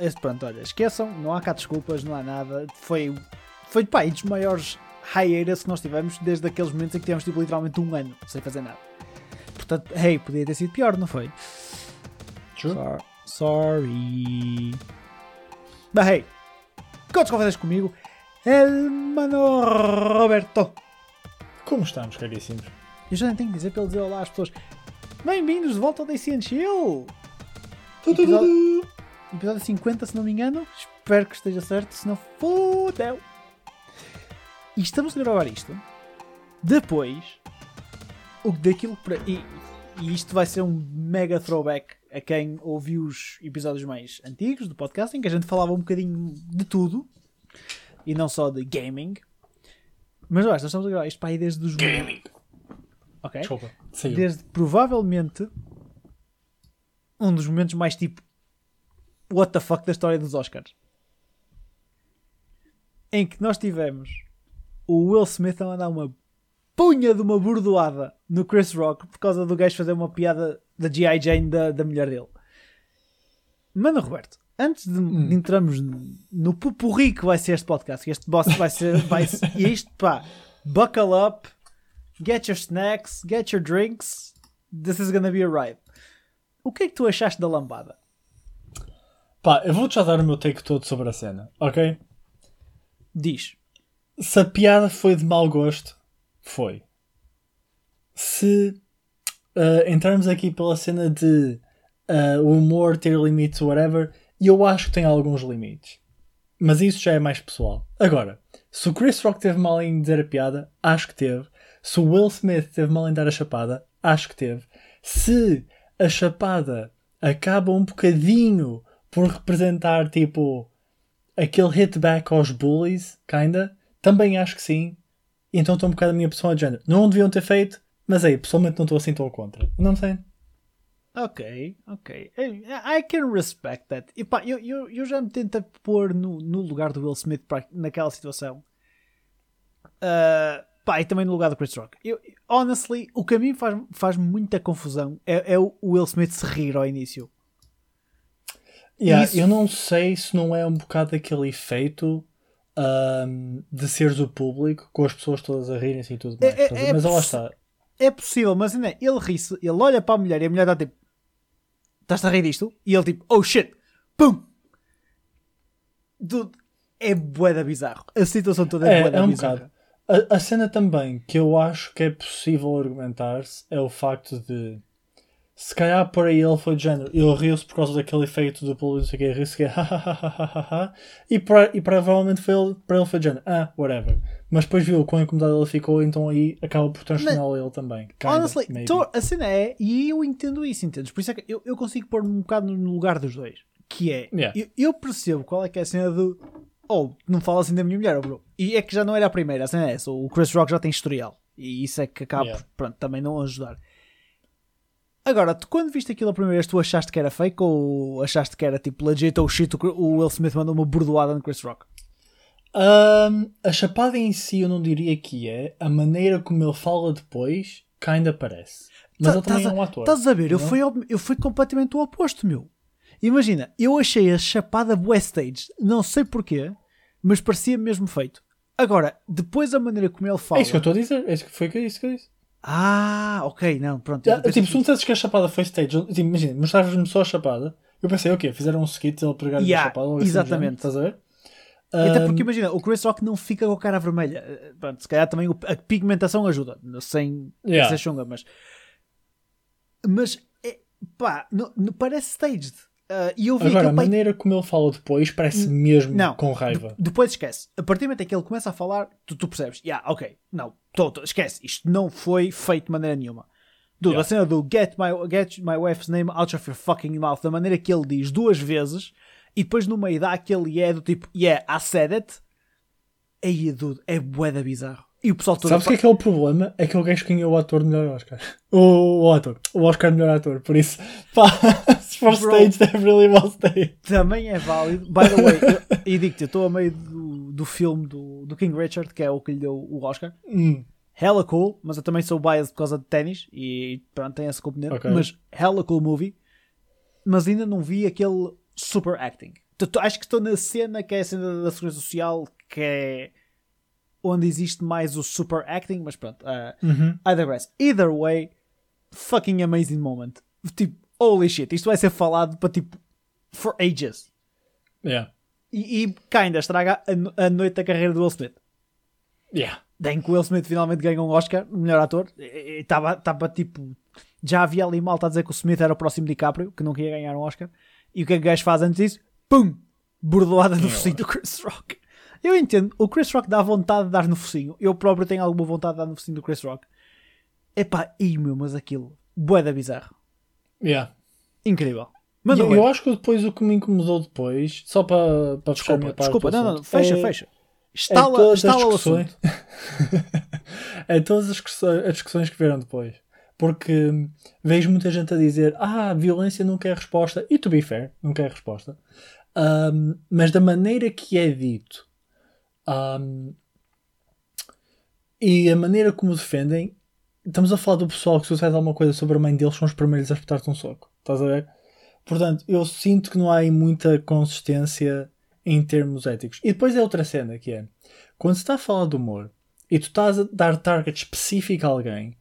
esse, pronto, olha, esqueçam, não há cá desculpas, não há nada. Foi, foi pá, um dos maiores hiatus que nós tivemos desde aqueles momentos em que tivemos tipo, literalmente um ano sem fazer nada. Portanto, hey, podia ter sido pior, não foi? True. So- sorry. Mas hey, quantos conversas comigo? El Mano Roberto. Como estamos, caríssimos? Eu já nem tenho que dizer para ele dizer olá às pessoas. Bem-vindos de volta ao DC Chill. Tu. Episódio 50, se não me engano. Espero que esteja certo, se não fodeu. E estamos a gravar isto depois o daquilo para. E, e isto vai ser um mega throwback a quem ouviu os episódios mais antigos do podcast, em que a gente falava um bocadinho de tudo e não só de gaming. Mas acho, nós estamos a gravar isto para aí desde os. Gaming. Ok? Desculpa. Desde provavelmente um dos momentos mais tipo what the fuck da história dos Oscars em que nós tivemos o Will Smith a mandar uma punha de uma bordoada no Chris Rock por causa do gajo fazer uma piada da G.I. Jane da, da mulher dele Mano Roberto antes de, de entrarmos no pupurri que vai ser este podcast que este boss vai ser vai, e isto pá buckle up Get your snacks, get your drinks. This is gonna be a ride. O que é que tu achaste da lambada? Pá, eu vou-te já dar o meu take todo sobre a cena, ok? Diz. Se a piada foi de mau gosto, foi. Se uh, entrarmos aqui pela cena de uh, o humor ter limites, whatever, eu acho que tem alguns limites. Mas isso já é mais pessoal. Agora, se o Chris Rock teve mal em dizer a piada, acho que teve. Se o Will Smith teve mal em dar a chapada, acho que teve. Se a chapada acaba um bocadinho por representar tipo aquele hit back aos bullies, kinda, também acho que sim. Então estou um bocado a minha pessoa de género. Não deviam ter feito, mas aí, pessoalmente não estou assim tão contra. Não sei. Ok, ok. I, can respect that. E pá, eu, eu, eu já me tento pôr no, no lugar do Will Smith pra, naquela situação. Uh, pá, e também no lugar do Chris Rock. Eu, honestly, o que a mim faz, faz muita confusão é, é o Will Smith se rir ao início. Yeah, Isso- Eu não sei se não é um bocado aquele efeito ahm, de seres o público, com as pessoas todas a rirem-se e tudo mais. É- é- é mas lá está. É possível, mas ainda é, ele ri-se, ele olha para a mulher e a mulher dá tipo: Estás-te a rir disto? E ele tipo: Oh shit! Pum! Dude, é bué bizarro. A situação toda é, É, bué da é um bizarra. bocado. A, a cena também que eu acho que é possível argumentar-se é o facto de se calhar por aí ele foi de género, ele riu-se por causa daquele efeito do público, não sei o que, riu-se que é e, pra- e provavelmente foi ele, para ele foi de género, ah, whatever. Mas depois viu o quão incomodado ele ficou, então aí acaba por transformá-lo ele também. Kinda, Honestly, tô- a cena é, e eu entendo isso, entendes? Por isso é que eu, eu consigo pôr-me um bocado no lugar dos dois. Que é, Yeah. eu, eu percebo qual é que é a cena do. Oh, não fala assim da minha mulher, oh, bro. E é que já não era a primeira, a cena é essa. O Chris Rock já tem historial. E isso é que acaba Yeah. pronto, também não ajudar. Agora, tu quando viste aquilo a primeira vez, tu achaste que era fake ou achaste que era tipo legit ou shit? O Will Smith mandou uma bordoada no Chris Rock? Ahm, a chapada em si eu não diria que é, a maneira como ele fala depois, kinda parece. Mas Tá- ele também tás é um a- ator. Estás a ver? Eu não? fui, eu fui completamente o oposto, meu. Imagina, eu achei a chapada bué stage, não sei porquê, mas parecia mesmo feito. Agora, depois a maneira como ele fala. É isso que eu estou a dizer, é isso que foi isso que eu disse. Ah, ok, não, pronto. Ah, tipo, se me dissesses que a chapada foi stage, tipo, imagina, mostravas-me só a chapada, eu pensei, ok, fizeram um skit ele pregar Yeah, a chapada, assim exatamente. género, estás a ver? E Até porque imagina, o Chris Rock não fica com a cara vermelha. Eh, Pronto, se calhar também a pigmentação ajuda, sem Yeah. ser chunga, mas. Mas, é, pá, não, não parece staged. Ah, e eu vi Agora, a pá, maneira como ele fala depois parece mesmo Não, com raiva. de- depois esquece. A partir do momento em que ele começa a falar, tu, tu percebes, yeah, ok, não, tô, tô, esquece, isto não foi feito de maneira nenhuma. Dude, Yeah. a cena do get my, get my wife's name out of your fucking mouth, da maneira que ele diz duas vezes, e depois no meio dá aquele é do tipo, yeah, I said it. Aí, dude, é bué bizarro. E o pessoal todo. Sabes o que é que é o problema? É que o gajo ganhou o ator melhor Oscar. O, o ator. O Oscar melhor ator. Por isso, pá, for Bro. stage, deve really well stay. Também é válido. By the way, eu, e digo-te, eu estou a meio do, do filme do, do King Richard, que é o que lhe deu o Oscar. Hum, hella cool, mas eu também sou biased por causa de ténis e pronto, tem essa componente. Ok. Mas hella cool movie, mas ainda não vi aquele super acting. Acho que estou na cena que é a cena da segurança social, que é onde existe mais o super acting, mas pronto. Uh, Uhum. I digress. Either way, fucking amazing moment. Tipo, holy shit, isto vai ser falado para tipo, for ages. Yeah. E, e kinda estraga a, a noite da carreira do Will Smith. Yeah. Em que o Will Smith finalmente ganhou um Oscar, melhor ator, e estava tipo. Já havia ali malta a dizer que o Smith era o próximo DiCaprio, que não queria ganhar um Oscar. E o que é que o gajo faz antes disso? Pum! Bordoada no focinho do Chris Rock. Eu entendo, o Chris Rock dá vontade de dar no focinho. Eu próprio tenho alguma vontade de dar no focinho do Chris Rock. Epá, e meu, mas aquilo, boeda bizarro. Yeah. Incrível. Manda eu, eu acho que depois o que me incomodou depois, só para, para fechar a Desculpa, desculpa, não, não, fecha, é- fecha. é Estala, todas as estala o discussões. assunto. é todas as discussões, as discussões que vieram depois. Porque vejo muita gente a dizer ah, violência nunca é resposta. E to be fair, nunca é resposta. Hum, mas da maneira que é dito hum, e a maneira como defendem, estamos a falar do pessoal que disser alguma coisa sobre a mãe deles, são os primeiros a espetar-te um soco. Estás a ver? Portanto, eu sinto que não há aí muita consistência em termos éticos. E depois é outra cena que é quando se está a falar de humor e tu estás a dar target específico a alguém,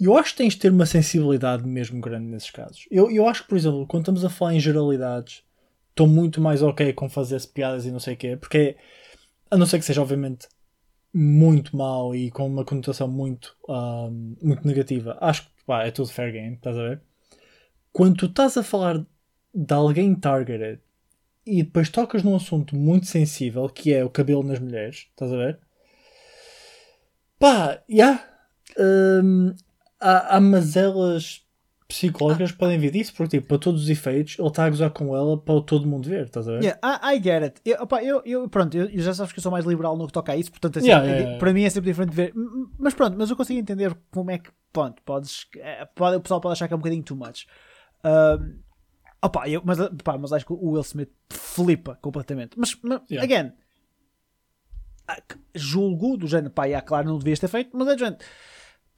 eu acho que tens de ter uma sensibilidade mesmo grande nesses casos. Eu, eu acho que, por exemplo, quando estamos a falar em generalidades, estou muito mais ok com fazer piadas e não sei o quê, porque é- a não ser que seja, obviamente, muito mau e com uma conotação muito, ahm, muito negativa, acho que pá, é tudo fair game, estás a ver? Quando tu estás a falar de alguém targeted e depois tocas num assunto muito sensível que é o cabelo nas mulheres, estás a ver? Pá, já. hum, há, há mazelas psicológicas que podem vir disso, porque tipo, para todos os efeitos, ele está a gozar com ela para todo mundo ver, estás a ver? Yeah, I, I get it. Eu, opa, eu, eu- pronto, eu, eu já sabes que eu sou mais liberal no que toca a isso, portanto, assim, Yeah, é- yeah, para mim é sempre diferente de ver. Mas pronto, mas eu consigo entender como é que, pronto, podes. é, pode, o pessoal pode achar que é um bocadinho too much. Um, opa, eu, mas, pá, mas acho que o Will Smith flipa completamente. Mas, mas again, ah, julgo do género, pá, yeah, claro, não devias ter feito, mas é do género.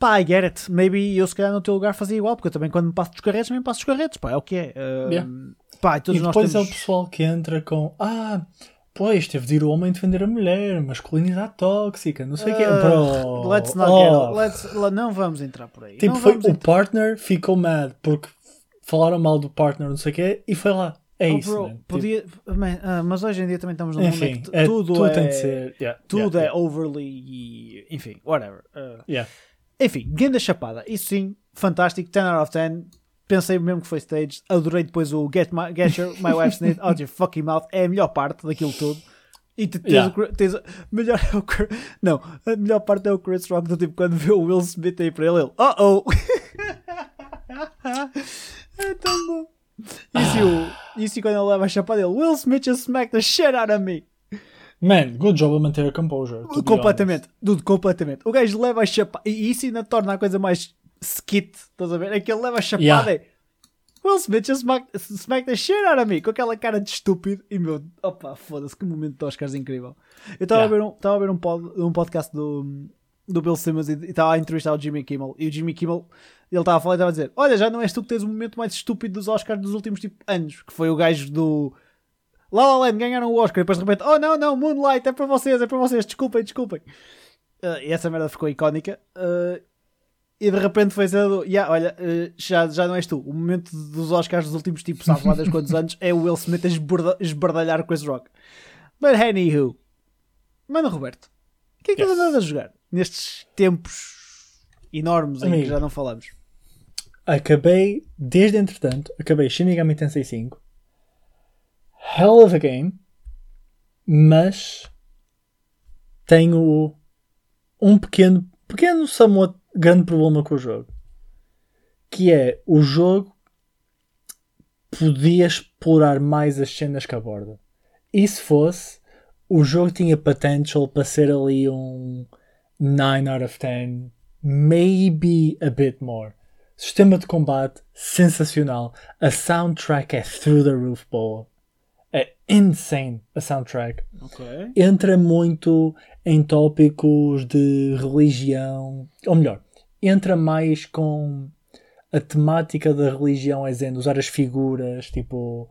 Pá, I get it. Maybe eu se calhar no teu lugar fazia igual, porque eu também quando me passo dos carretos, também passo dos carretos, pá, é o que é. Yeah. Pá, e todos E nós depois temos... é o pessoal que entra com ah, pois teve de ir o homem defender a mulher, masculinidade tóxica, não sei o quê. Ah, Bro, let's not oh. get, let's, le- não vamos entrar por aí. Tipo, foi o entrar- partner ficou mad porque falaram mal do partner, não sei o quê, e foi lá. É Oh, isso, bro, man. Tipo, podia, man, ah, mas hoje em dia também estamos num mundo em que é, tudo, tudo é, tem de ser. yeah, tudo yeah, é overly enfim, whatever. Ah, yeah. Enfim, grande chapada. Isso sim, fantástico, 10 out of 10. Pensei mesmo que foi staged. Adorei depois o Get, my, get your, My Wife's Need Out Your Fucking Mouth. É a melhor parte daquilo tudo. E tu tens, Yeah. o, tens o- melhor é o Não, a melhor parte é o Chris Rock do tipo quando vê o Will Smith aí para ele, ele, oh oh! é tão bom. Isso, e o- isso e quando ele leva a chapada dele, Will Smith just smacked the shit out of me. Man, good job a manter a composure. Completamente, tudo completamente. O gajo leva a chapada e isso ainda torna a coisa mais skit, estás a ver? É que ele leva a chapada Yeah. e Will Smith just smacked, smacked the shit out of me com aquela cara de estúpido e meu, opa, foda-se, que momento de Oscars incrível. Eu estava Yeah. a ver, um, a ver um, pod, um podcast do, do Bill Simmons e e estava a entrevistar o Jimmy Kimmel e o Jimmy Kimmel ele estava a falar e estava a dizer: Olha, já não és tu que tens o momento mais estúpido dos Oscars dos últimos tipo, anos, que foi o gajo do La La Land ganharam o Oscar e depois de repente, oh não, não, Moonlight é para vocês, é para vocês, desculpem, desculpem. Uh, e essa merda ficou icónica. Uh, e de repente foi ser do, yeah, olha, uh, já, já não és tu. O momento dos Oscars dos últimos tipos, sabe lá das quantos anos, é o Will Smith a esbardalhar o Chris Rock. But anywho, Mano Roberto, o que é que Yes. andando a jogar nestes tempos enormes em que Amigo. já não falamos? Acabei, desde entretanto, acabei Shin Megami Tensei 5. Hell of a game. Mas tenho um pequeno, pequeno, somewhat grande problema com o jogo. Que é o jogo podia explorar mais as cenas que aborda. E se fosse, o jogo tinha potential para ser ali um 9 out of 10, maybe a bit more. Sistema de combate sensacional. A soundtrack é through the roof, boa. É insane a soundtrack. Ok. Entra muito em tópicos de religião. Ou melhor, entra mais com a temática da religião, é dizendo, usar as figuras, tipo.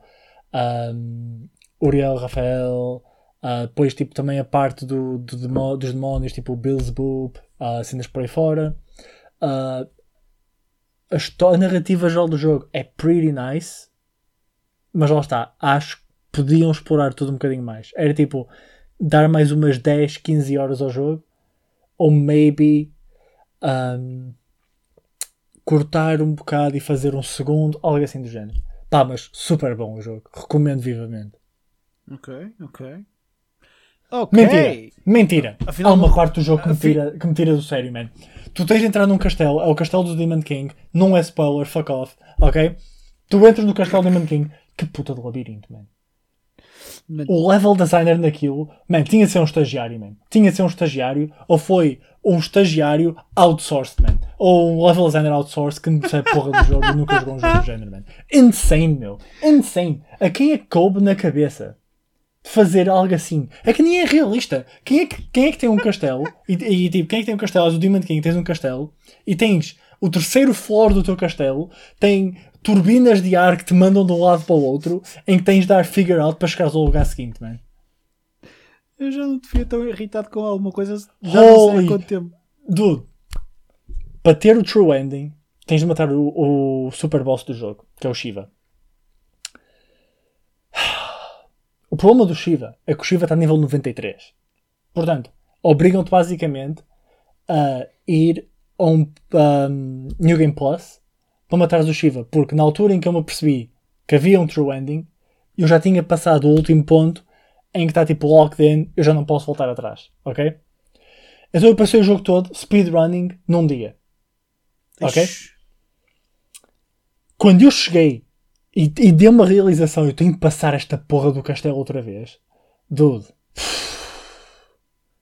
ahm, Uriel, Rafael, uh, depois tipo também a parte do, do demo- dos demónios, tipo Beelzebub, uh, cenas por aí fora. Uh, a, a narrativa geral do jogo é pretty nice, mas lá está, acho podiam explorar tudo um bocadinho mais. Era tipo dar mais umas 10, 15 horas ao jogo, ou maybe um, cortar um bocado e fazer um segundo, algo assim do género. Pá, mas super bom o jogo, recomendo vivamente. Ok, ok. Ok. Mentira, mentira. Afinal, Há uma parte do jogo que me, tira, que me tira do sério, man. Tu tens de entrar num castelo, é o castelo do Demon King, não é spoiler, fuck off, ok? Tu entras no castelo do Demon King, que puta de labirinto, man. O level designer naquilo, man, tinha de ser um estagiário, man. Tinha de ser um estagiário, ou foi um estagiário outsourced, man. Ou um level designer outsourced que não percebe porra do jogo e nunca jogou um jogo do género, man. Insane, meu. Insane. A quem é que coube na cabeça? de fazer algo assim. É que nem é realista. Quem é que, quem é que tem um castelo? E, e, tipo, quem é que tem um castelo? És o Demon King, tens um castelo e tens o terceiro floor do teu castelo, tem turbinas de ar que te mandam de um lado para o outro, em que tens de dar figure out para chegares ao lugar seguinte, man. Eu já não te via tão irritado com alguma coisa já não sei há Holy- quanto tempo. Dude, para ter o true ending, tens de matar o, o super boss do jogo, que é o Shiva. O problema do Shiva é que o Shiva está a nível 93. Portanto, obrigam-te basicamente a ir a um, um, New Game Plus para matares o Shiva. Porque na altura em que eu me apercebi que havia um true ending, eu já tinha passado o último ponto em que está tipo locked in, eu já não posso voltar atrás. Ok? Então eu passei o jogo todo speedrunning num dia. Ok? Ixi. Quando eu cheguei e, e dei uma realização, eu tenho que passar esta porra do castelo outra vez. Dude.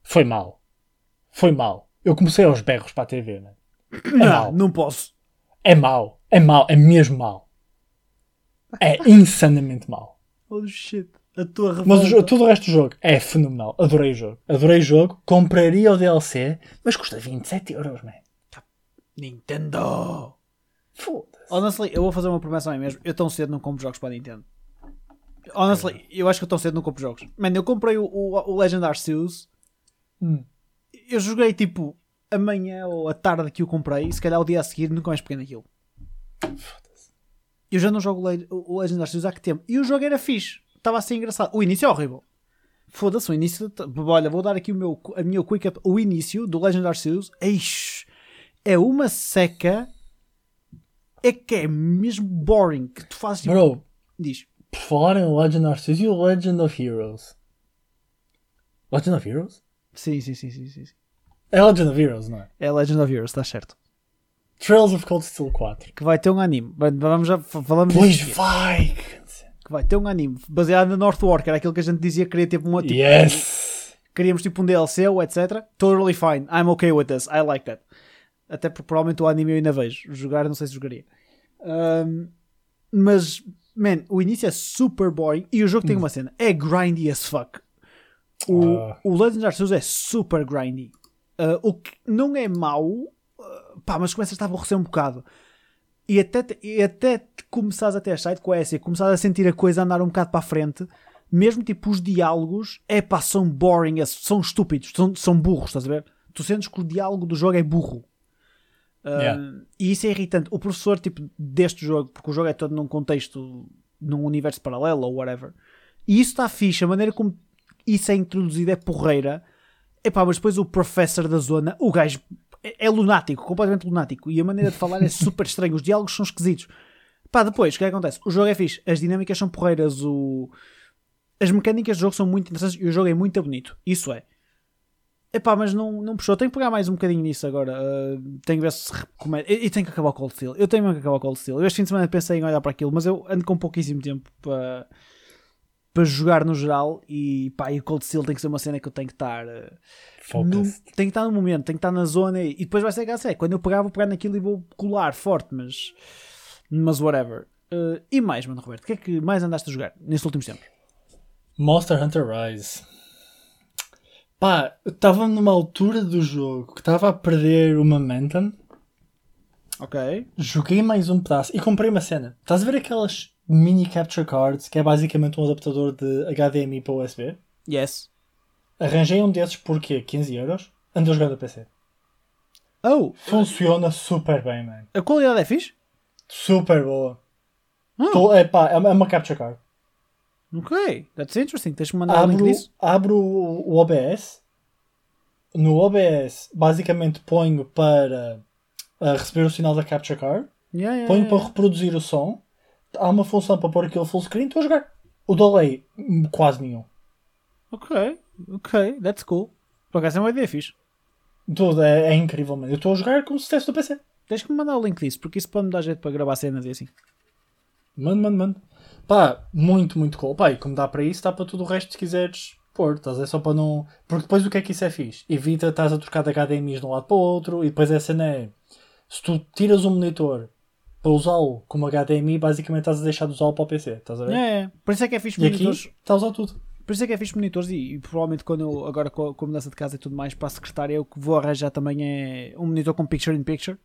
Foi mal. Foi mal. Eu comecei aos berros para a TV, mano. É Não, mau. não posso. É mau. É mau. É mesmo mau. É insanamente mau. Holy shit. A tua revolta. Mas o todo o resto do jogo é fenomenal. Adorei o jogo. Adorei o jogo. Compraria o DLC, mas custa 27 euros, man. Nintendo. Foda-se. Honestly, eu vou fazer uma promessa a mim mesmo. Eu tão cedo não compro jogos para a Nintendo. Honestly, eu acho que eu tão cedo não compro jogos. Mano, eu comprei o, o, o Legend Arceus. Hum. Eu joguei tipo amanhã ou a tarde que o comprei. Se calhar o dia a seguir nunca mais peguei naquilo. Eu já não jogo o Legend Arceus há que tempo. E o jogo era fixe. Estava a ser engraçado. O início é horrível. Foda-se, o início. Olha, vou dar aqui o meu, a minha quick up. O início do Legend Arceus. Eish, é uma seca. É que é mesmo boring. Que tu fazes tipo. Bro, Diz. por falar em Legend Arceus e o Legend of Heroes. Legend of Heroes? Sim, sim, sim, sim. sim. É Legend of Heroes, não é? É Legend of Heroes, está certo. Trails of Cold Steel 4. Que vai ter um anime. Vamos já fa- falamos Pois vai! Que vai ter um anime baseado que era aquilo que a gente dizia que queria tipo, uma, tipo Yes! queríamos tipo um DLC ou etc. Totally fine. I'm okay with this. I like that. Até porque provavelmente o anime eu ainda vejo. Jogar, não sei se jogaria. Um, mas, man, o início é super boring e o jogo tem uma cena. É grindy as fuck. O, Ah. o Legend of Arceus é super grindy. Uh, o que não é mau, uh, pá, mas começas a aborrecer um bocado. E até, e até começares a ter site com essa, começares a sentir a coisa andar um bocado para a frente, mesmo tipo os diálogos, é pá, são boring, as- são estúpidos, são, são burros, estás a ver? Tu sentes que o diálogo do jogo é burro. Um, Yeah. E isso é irritante. O professor tipo, deste jogo, porque o jogo é todo num contexto, num universo paralelo ou whatever, e isso está fixe, a maneira como isso é introduzido é porreira. Epá, mas depois o professor da zona, o gajo é, é lunático, completamente lunático, e a maneira de falar é super estranha, os diálogos são esquisitos. Pá, depois, o que é que acontece? O jogo é fixe, as dinâmicas são porreiras, o... as mecânicas do jogo são muito interessantes e o jogo é muito bonito. Isso é. Epá, mas não, não puxou. Tenho que pegar mais um bocadinho nisso agora. Uh, tenho que ver se recomendo. E, e tenho que acabar o Cold Steel. Eu tenho mesmo que acabar o Cold Steel. Eu este fim de semana pensei em olhar para aquilo, mas eu ando com pouquíssimo tempo para, para jogar no geral. E pá, e o Cold Steel tem que ser uma cena que eu tenho que estar. uh, no, tem que estar no momento, tem que estar na zona. E, e depois vai ser aquela série. Quando eu pegar, vou pegar naquilo e vou colar forte, mas. Mas whatever. Uh, e mais, mano, Roberto, o que é que mais andaste a jogar nestes últimos tempos? Monster Hunter Rise. Pá, eu estava numa altura do jogo que estava a perder o momentum. Ok. Joguei mais um pedaço e comprei uma cena. Estás a ver aquelas mini capture cards, que é basicamente um adaptador de HDMI para USB. Yes. Arranjei um desses por quê? 15 euros. Ando a jogar no PC. Oh, Funciona super bem, man. a qualidade é fixe? Super boa. Ah. Tô- é pá, é uma, é uma capture card. Ok, that's interesting. Tens-me mandar o link Abro, abro o OBS. No OBS, basicamente ponho para ah, receber o sinal da capture card. Yeah, yeah, Ponho yeah. para reproduzir o som. Há uma função para pôr aquele full screen. Estou a jogar. O delay, hum, quase nenhum. Ok, ok, that's cool. Por acaso é uma ideia fixe. Tudo é, é incrível, mano. Eu estou a jogar como se estivesse no PC. Tens que me mandar o link disso, porque isso pode me dar jeito para gravar cenas e assim. Mano, mano, mano. Pá, muito, muito cool. Pá, e como dá para isso, dá para tudo o resto se quiseres pôr. Estás? É só para não. Porque depois o que é que isso é fixe? Evita estás a trocar de HDMIs de um lado para o outro e depois a cena é. Se tu tiras um monitor para usá-lo como HDMI, basicamente estás a deixar de usá-lo para o PC. Estás a ver? É, é. Por isso é que é fixe E aqui está a usar tudo. Por isso é que é fixe monitores e, e provavelmente quando eu, agora com a, com a mudança de casa e tudo mais, para a secretária, eu que vou arranjar também é um monitor com picture in picture.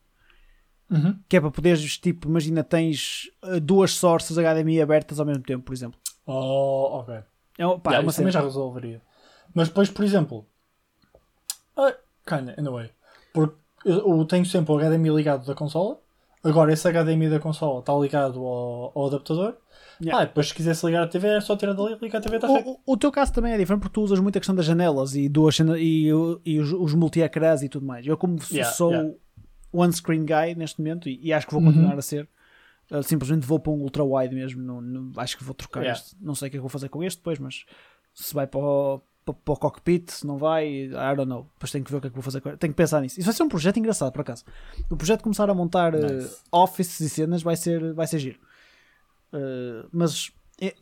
Uhum. Que é para poderes, tipo, imagina, tens uh, duas sources HDMI abertas ao mesmo tempo, por exemplo. Oh, ok. É, pá, Yeah, é uma também já resolveria. Mas depois, por exemplo, ah, kinda, in a way, porque eu, eu tenho sempre o HDMI ligado da consola. Agora, esse HDMI da consola está ligado ao, ao adaptador. Yeah. Ah, depois, se quisesse ligar a TV, é só tirar dali e ligar a TV. Está feito. O, o- o teu caso também é diferente porque tu usas muito a questão das janelas e, duas, e, e os, os multi-ecrãs e tudo mais. Eu, como Yeah, sou yeah. one screen guy neste momento e, e acho que vou Uhum. continuar a ser, uh, simplesmente vou para um ultra wide mesmo. não- não- acho que vou trocar este. Não sei o que é que vou fazer com este depois, mas se vai para o, para, para o cockpit, se não vai, I don't know. Depois tenho que ver o que é que vou fazer com. Tenho que pensar nisso. Isso vai ser um projeto engraçado, por acaso. O projeto de começar a montar uh, Nice. offices e cenas vai ser, vai ser giro. Uh, mas,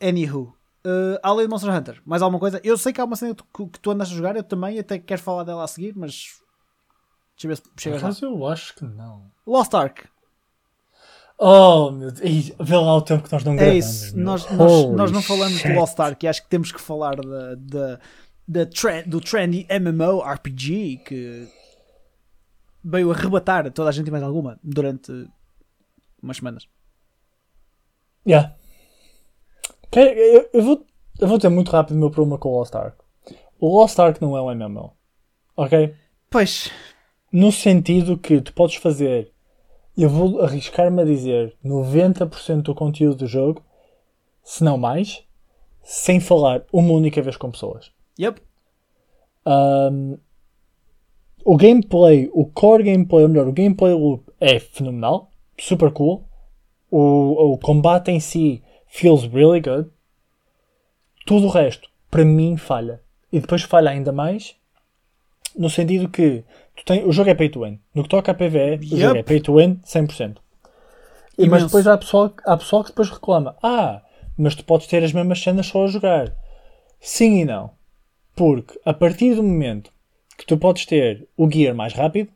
anywho, uh, além de Monster Hunter, mais alguma coisa? Eu sei que há uma cena que tu, que tu andas a jogar, eu também até quero falar dela a seguir, mas deixa eu ver se chegas lá. Mas eu acho que não. Lost Ark, Oh, meu Deus. Vê lá o tempo que nós não é gravamos. isso. meu. Nós, nós, nós não falamos shit. de Lost Ark e acho que temos que falar da, da, da trend, do trendy MMO RPG que veio arrebatar toda a gente e mais alguma durante umas semanas. Yeah. Eu, eu vou, eu vou ter muito rápido o meu problema com o Lost Ark. O Lost Ark não é um MMO. Ok? Pois, No sentido que tu podes fazer, eu vou arriscar-me a dizer, 90% do conteúdo do jogo, se não mais, sem falar uma única vez com pessoas. yep, Um, o gameplay, o core gameplay, ou melhor, o gameplay loop é fenomenal, super cool. O, o combate em si feels really good. Tudo o resto, para mim, falha. E depois falha ainda mais no sentido que tu tem, o jogo é pay to win. No que toca a PvE, o jogo Yep. é pay to win 100%. E, mas depois há pessoal, há pessoal que depois reclama: Ah, mas tu podes ter as mesmas cenas só a jogar. Sim e não. Porque a partir do momento que tu podes ter o gear mais rápido,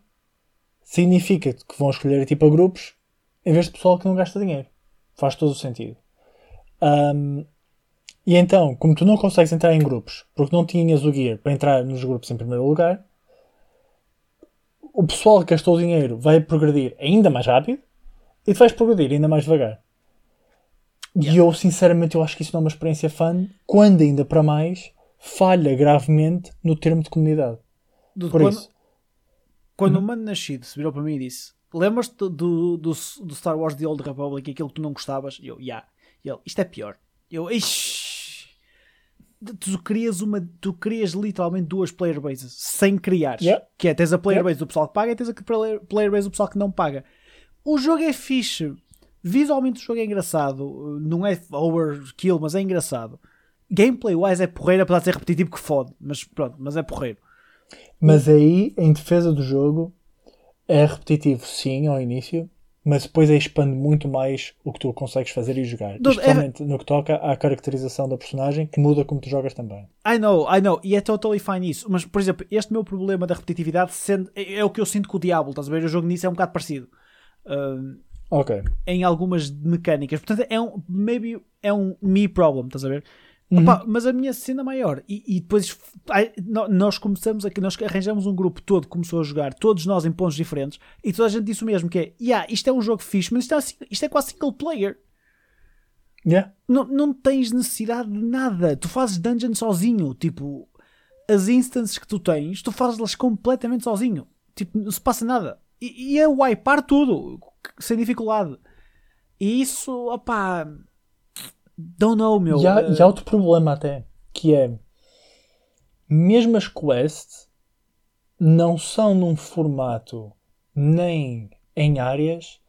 significa que vão escolher tipo a grupos em vez de pessoal que não gasta dinheiro. Faz todo o sentido. Ahm, e então, como tu não consegues entrar em grupos porque não tinhas o gear para entrar nos grupos em primeiro lugar, o pessoal que gastou o dinheiro vai progredir ainda mais rápido e tu vais progredir ainda mais devagar. E eu, sinceramente, eu acho que isso não é uma experiência fun, quando ainda para mais falha gravemente no termo de comunidade. do- Por quando, isso, quando Uhum. o Mano Nascido se virou para mim e disse: Lembras-te do, do, do, do Star Wars The Old Republic, aquilo que tu não gostavas? E eu, yeah. E ele, isto é pior. Eu, ixi. Tu crias, uma, tu crias literalmente duas player bases sem criares. Yeah. Que é, tens a player base do pessoal que paga e tens a player base do pessoal que não paga. O jogo é fixe. Visualmente o jogo é engraçado. Não é overkill, mas é engraçado. Gameplay-wise é porreiro, apesar de ser repetitivo que fode. Mas pronto, mas é porreiro. Mas aí, em defesa do jogo, é repetitivo sim ao início, mas depois expande muito mais o que tu consegues fazer e jogar. Dude, Especialmente no que toca à caracterização da personagem, que muda como tu jogas também. I know, I know, e é totally fine isso. Mas, por exemplo, este meu problema da repetitividade sendo- é, é o que eu sinto com o Diablo, estás a ver? O jogo nisso é um bocado parecido. Um, Ok. em algumas mecânicas. Portanto, é um, maybe é um me problem, estás a ver? Opa, mas a minha cena maior, e, e depois ai, nós começamos aqui, nós arranjamos um grupo todo começou a jogar, todos nós em pontos diferentes, e toda a gente disse o mesmo: que é, yeah, isto é um jogo fixe, mas isto é, assim- isto é quase single player. Yeah. Não, não tens necessidade de nada. Tu fazes dungeon sozinho. Tipo, as instances que tu tens, tu fazes-las completamente sozinho. Tipo, não se passa nada. E, e é wipear tudo, sem dificuldade. E isso, opá. Don't know, meu. E há, Uh, e há outro problema até, que é mesmo as quests não são num formato nem em áreas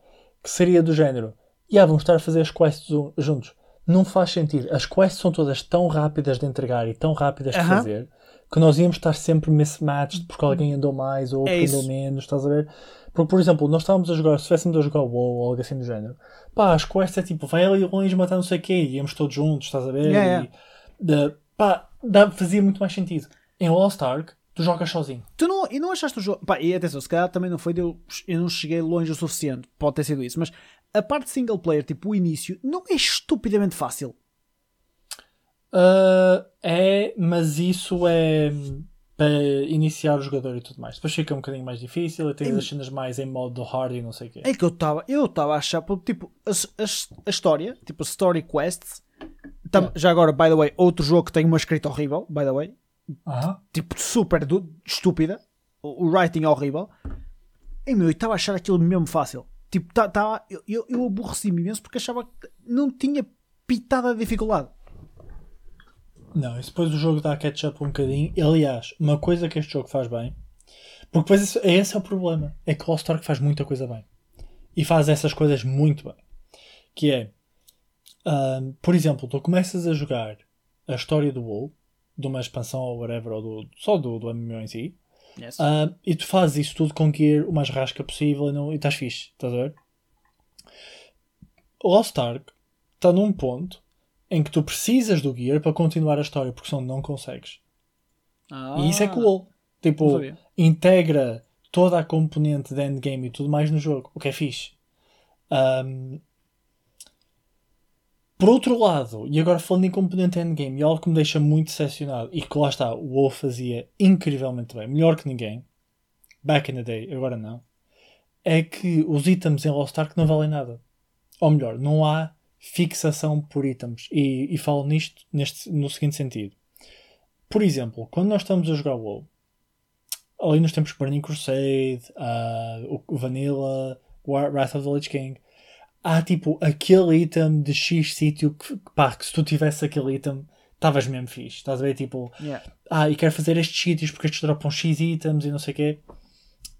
que seria do género. E ah, vamos estar a fazer as quests ju- juntos. Não faz sentido. As quests são todas tão rápidas de entregar e tão rápidas de Aham. fazer que nós íamos estar sempre mismatched porque alguém andou mais ou É andou menos, estás a ver? Porque, por exemplo, nós estávamos a jogar, se estivéssemos a jogar WoW ou algo assim do género, pá, as quests é tipo, vai ali longe matar não sei o quê, e íamos todos juntos, estás a ver? Yeah, yeah. E, de- pá, dá- fazia muito mais sentido. Em Lost Ark, tu jogas sozinho. Tu não, e não achaste o jogo. Pá, e atenção, se calhar também não foi de eu, eu não cheguei longe o suficiente. Pode ter sido isso. Mas a parte single player, tipo o início, não é estupidamente fácil. Ah, é, mas isso é para iniciar o jogador e tudo mais. Depois fica um bocadinho mais difícil e tens as cenas mais em modo hard e não sei o quê. É que eu estava eu estava a achar, tipo, a, a- a história, tipo, a story quests. tam-. Já agora, by the way, outro jogo que tem uma escrita horrível, by the way, Aham. tipo, super du- estúpida, o, o writing é horrível. E meu, eu estava a achar aquilo mesmo fácil. Tipo, tá, tá, eu, eu, eu aborreci-me imenso porque achava que não tinha pitada de dificuldade. Não, isso depois o jogo dá catch-up um bocadinho. Aliás, uma coisa que este jogo faz bem, porque depois esse, esse é o problema, é que o Lost Ark faz muita coisa bem. E faz essas coisas muito bem. Que é, ahm, por exemplo, tu começas a jogar a história do WoW, de uma expansão ou whatever, ou do, só do, do MMO em si, Yes. Ah, e tu fazes isso tudo com gear o mais rasca possível e, não, e estás fixe, estás a ver? O Lost Ark está num ponto em que tu precisas do gear para continuar a história, porque senão não consegues. E isso é cool. Ah, não Tipo, integra toda a componente de endgame e tudo mais no jogo, o que é fixe. Ahm, por outro lado, e agora falando em componente endgame, e algo que me deixa muito decepcionado, e que lá está, o WoW fazia incrivelmente bem, melhor que ninguém, back in the day, agora não, é que os itens em Lost Ark não valem nada. Ou melhor, não há fixação por itens. E, e falo nisto neste, no seguinte sentido. Por exemplo, quando nós estamos a jogar WoW, ali nos tempos Burning Crusade, ah, o, Vanilla, Wrath of the Lich King, há tipo aquele item de X sítio que, pá, que se tu tivesse aquele item, estavas mesmo fixe. Estás a ver? Tipo, Yeah. ah, e quero fazer estes sítios porque estes dropam X itens e não sei o quê.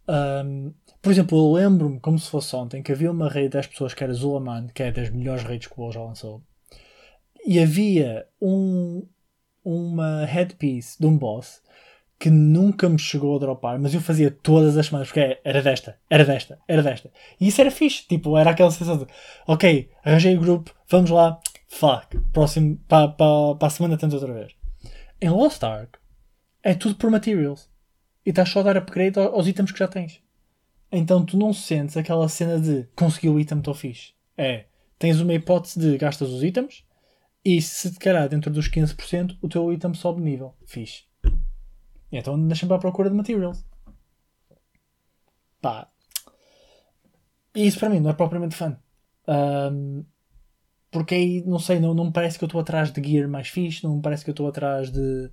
Ahm, por exemplo, eu lembro-me, como se fosse ontem, que havia uma raid das pessoas que era Zulaman, que é das melhores raids que o WoW já lançou. E havia um, uma headpiece de um boss que nunca me chegou a dropar, mas eu fazia todas as semanas, porque era desta, era desta, era desta. E isso era fixe, tipo, era aquela sensação de, ok, arranjei o grupo, vamos lá, fuck, próximo, para pa, pa a semana tento outra vez. Em Lost Ark, é tudo por materials. E estás só a dar upgrade ao- aos itens que já tens. Então tu não sentes aquela cena de consegui o item tão fixe. É, tens uma hipótese de gastas os itens e se te calhar dentro dos 15% o teu item sobe de nível. Fixe. E então andas sempre à procura de materials. Pá. E isso para mim não é propriamente fã. Ahm, porque aí, não sei, não, não me parece que eu estou atrás de gear mais fixe, não me parece que eu estou atrás de,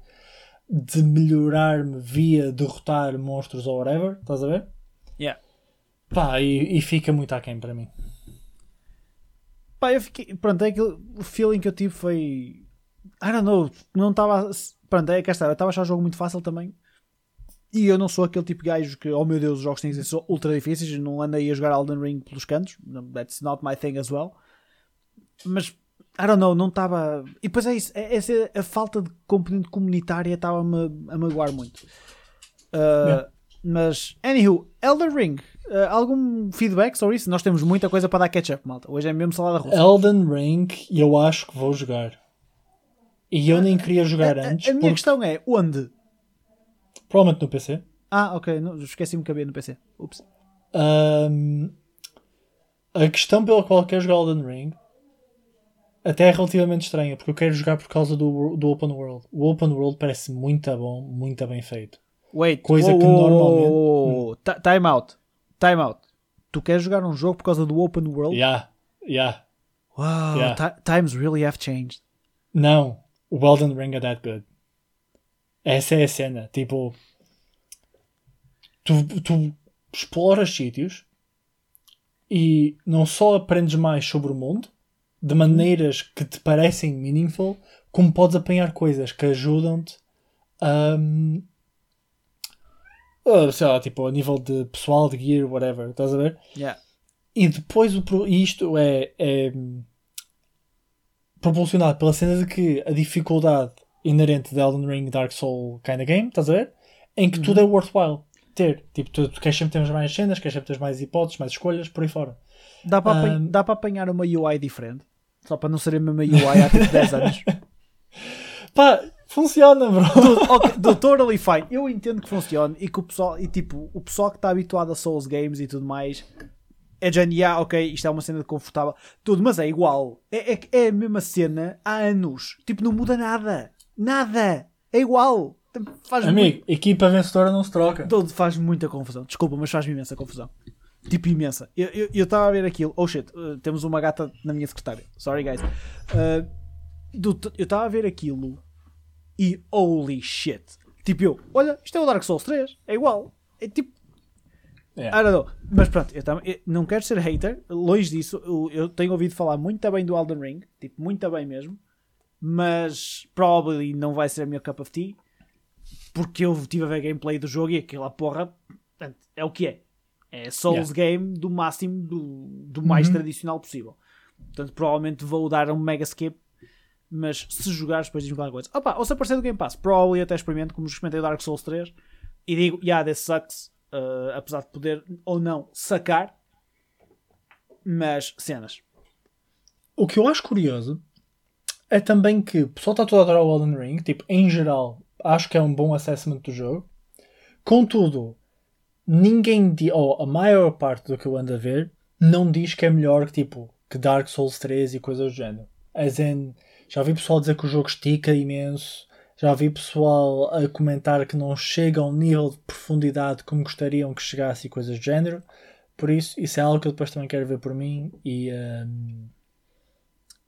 de melhorar-me via derrotar monstros ou whatever, estás a ver? Yeah. Pá, e, e fica muito aquém para mim. Pá, eu fiquei. Pronto, é aquilo, o feeling que eu tive foi. I don't know, não estava. Pronto, é que está, eu estava a achar o jogo muito fácil também. E eu não sou aquele tipo de gajo que, oh meu Deus, os jogos têm que ser ultra difíceis. Não andei a jogar Elden Ring pelos cantos. No, That's not my thing as well. Mas, I don't know, não estava. E depois é isso, é, essa, a falta de componente comunitária estava-me a magoar muito. Uh, Yeah. Mas, anywho, Elden Ring, uh, algum feedback sobre isso? Nós temos muita coisa para dar catch-up, malta. Hoje é mesmo salada russa. Elden Ring, eu acho que vou jogar. E eu nem queria jogar A- a- antes, a, minha porque questão é onde? provavelmente no PC. Ah, ok, esqueci-me que havia no PC. Ups. Ahm, a questão pela qual quero jogar Elden Ring até é relativamente estranha, porque eu quero jogar por causa do, do Open World. O Open World parece muito bom, muito bem feito. Wait, Coisa whoa, que normalmente-. Ti- Time out. Time out. Tu queres jogar um jogo por causa do open world? Yeah, yeah. Wow, Yeah. ti- times really have changed. Não, o Elden Ring é that good. Essa é a cena. Tipo, tu, tu exploras sítios e não só aprendes mais sobre o mundo de maneiras que te parecem meaningful, como podes apanhar coisas que ajudam-te a. ah, sei lá, tipo, a nível de pessoal, de gear, whatever, estás a ver? Yeah. E depois o pro- isto é, é propulsionado pela cena de que a dificuldade inerente de Elden Ring Dark Soul kind of game, estás a ver? Em que tudo é worthwhile ter. Tipo, tu, tu queres sempre ter mais cenas, queres sempre ter mais hipóteses, mais escolhas, por aí fora. Dá para apanhar, Um, dá para apanhar uma UI diferente. Só para não ser a mesma UI há tipo 10 anos. Pá, funciona, bro. ok, do totally fine. Eu entendo que funcione e que o pessoal, e tipo, o pessoal que está habituado a Souls Games e tudo mais é género, "Yeah, ok, isto é uma cena confortável, tudo, mas é igual. É, é, é a mesma cena há anos. Tipo, não muda nada. Nada. É igual. Faz Amigo, equipa vencedora não se troca. Todo faz muita confusão. Desculpa, mas faz-me imensa confusão. Tipo, imensa. Eu estava a ver aquilo. Oh shit, uh, temos uma gata na minha secretária. Sorry, guys. Uh, do- eu estava a ver aquilo e holy shit. Tipo, eu, olha, isto é o Dark Souls 3. É igual. É tipo. Yeah. I don't know. Mas pronto, eu, tam- eu não quero ser hater. Longe disso. Eu, eu tenho ouvido falar muito bem do Elden Ring. Tipo, muito bem mesmo. Mas probably não vai ser a minha cup of tea. Porque eu estive a ver gameplay do jogo e aquela porra portanto, é o que é. É Souls game do máximo, do, do mais Uhum. tradicional possível. Portanto, provavelmente vou dar um mega skip. Mas se jogares, depois diz-me qualquer coisa. Opa, ou se aparecer do Game Pass, probably até experimento, como experimentei o Dark Souls 3 e digo, yeah, this sucks. uh, apesar de poder ou não sacar, mas cenas. O que eu acho curioso é também que o pessoal está todo a adorar o Elden Ring, tipo, em geral, acho que é um bom assessment do jogo. Contudo, ninguém, ou a maior parte do que eu ando a ver, não diz que é melhor que, tipo, que Dark Souls 3 e coisas do género. As in, já vi pessoal dizer que o jogo estica imenso, já vi pessoal a comentar que não chega ao nível de profundidade como gostariam que chegasse e coisas do género. Por isso, isso é algo que eu depois também quero ver por mim e, um,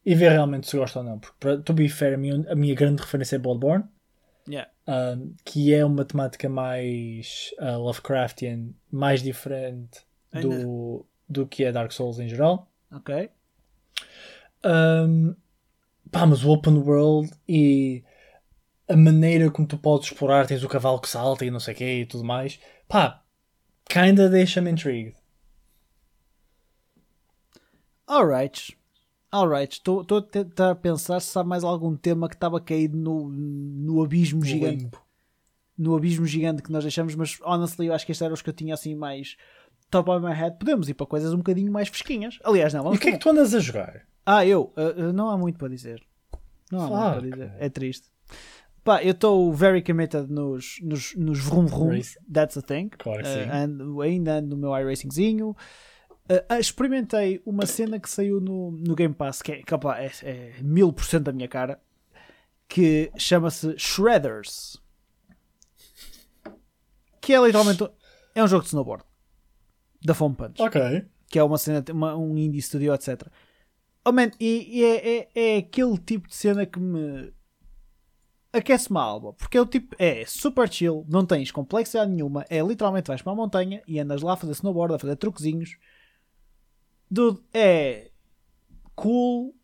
e ver realmente se gosto ou não. Porque, para- to be fair, a minha, a minha grande referência é Bloodborne, Yeah. um, que é uma temática mais uh, Lovecraftian, mais diferente do, do que é Dark Souls em geral. Ok. Um, pá, mas o open world e a maneira como tu podes explorar, tens o cavalo que salta e não sei o quê e tudo mais, pá, kinda deixa-me intrigued. Alright. Alright. Estou a tentar pensar se há mais algum tema que estava caído no, no abismo gigante. Limbo. No abismo gigante que nós deixamos, mas honestly, eu acho que estes eram os que eu tinha assim mais top of my head. Podemos ir para coisas um bocadinho mais fresquinhas. Aliás, não, E vamos o que é que tu andas a jogar? Ah, eu? Uh, uh, não há muito para dizer. Não há muito para Fuck. dizer. É triste. Pá, eu estou very committed nos, nos, nos vroom vroom. Race. That's a thing. Claro que Uh, sim. ando- ainda ando no meu iRacingzinho. Uh, uh, experimentei uma cena que saiu no, no Game Pass que é, que, opá, é, é mil por cento da minha cara que chama-se Shredders que é literalmente é um jogo de snowboard da Foam Punch Ok. que é uma cena, uma, um indie studio, etc. Oh man, e, e é, é, é aquele tipo de cena que me aquece-me a alma, porque é o tipo, é super chill, não tens complexidade nenhuma, é literalmente vais para a montanha e andas lá a fazer snowboard, a fazer truquezinhos. Dude, é cool.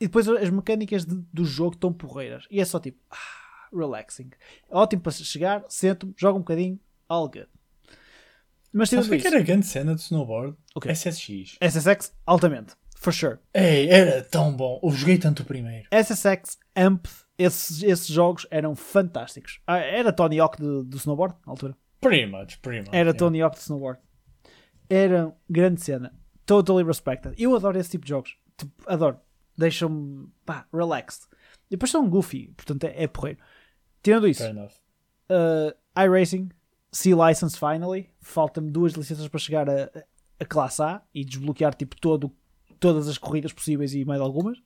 E depois as mecânicas de- do jogo estão porreiras. E é só tipo, ah, relaxing. É ótimo para chegar, sento-me, jogo um bocadinho, all good. Mas tirando que é que isso, era grande cena de snowboard? SSX. SSX, altamente. For sure. Ei, era tão bom. Eu joguei tanto o primeiro. SSX, AMP, esses, esses jogos eram fantásticos. Ah, era Tony Hawk do, do snowboard, na altura. Pretty much, pretty much. Era yeah. Tony Hawk de snowboard. Era grande cena. Totally respected. Eu adoro esse tipo de jogos. Tipo, adoro. Deixam-me, pá, relaxed. E depois são goofy, portanto é, é porreiro. Tirando isso, uh, iRacing, C-License finally. Faltam-me duas licenças para chegar a, a classe A e desbloquear tipo todo, todas as corridas possíveis e mais algumas.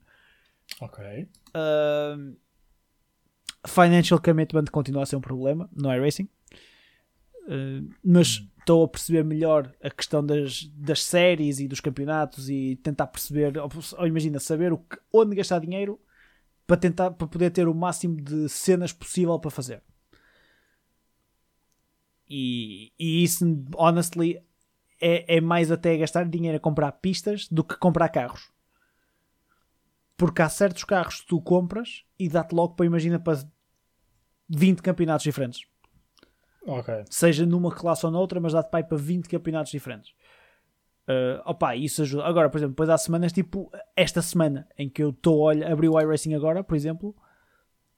Ok. Uh, financial commitment continua a ser um problema no iRacing. Uh, mas estou a perceber melhor a questão das, das séries e dos campeonatos e tentar perceber, ou, ou imagina, saber o que, onde gastar dinheiro para tentar para poder ter o máximo de cenas possível para fazer. E, e isso, honestly, é, é mais até gastar dinheiro a comprar pistas do que comprar carros. Porque há certos carros que tu compras e dá-te logo para, imagina, para 20 campeonatos diferentes. Ok. Seja numa classe ou noutra, mas dá-te para, para 20 campeonatos diferentes. Uh, opa, isso ajuda. Agora, por exemplo, depois há semanas tipo esta semana em que eu estou a abrir o iRacing agora, por exemplo,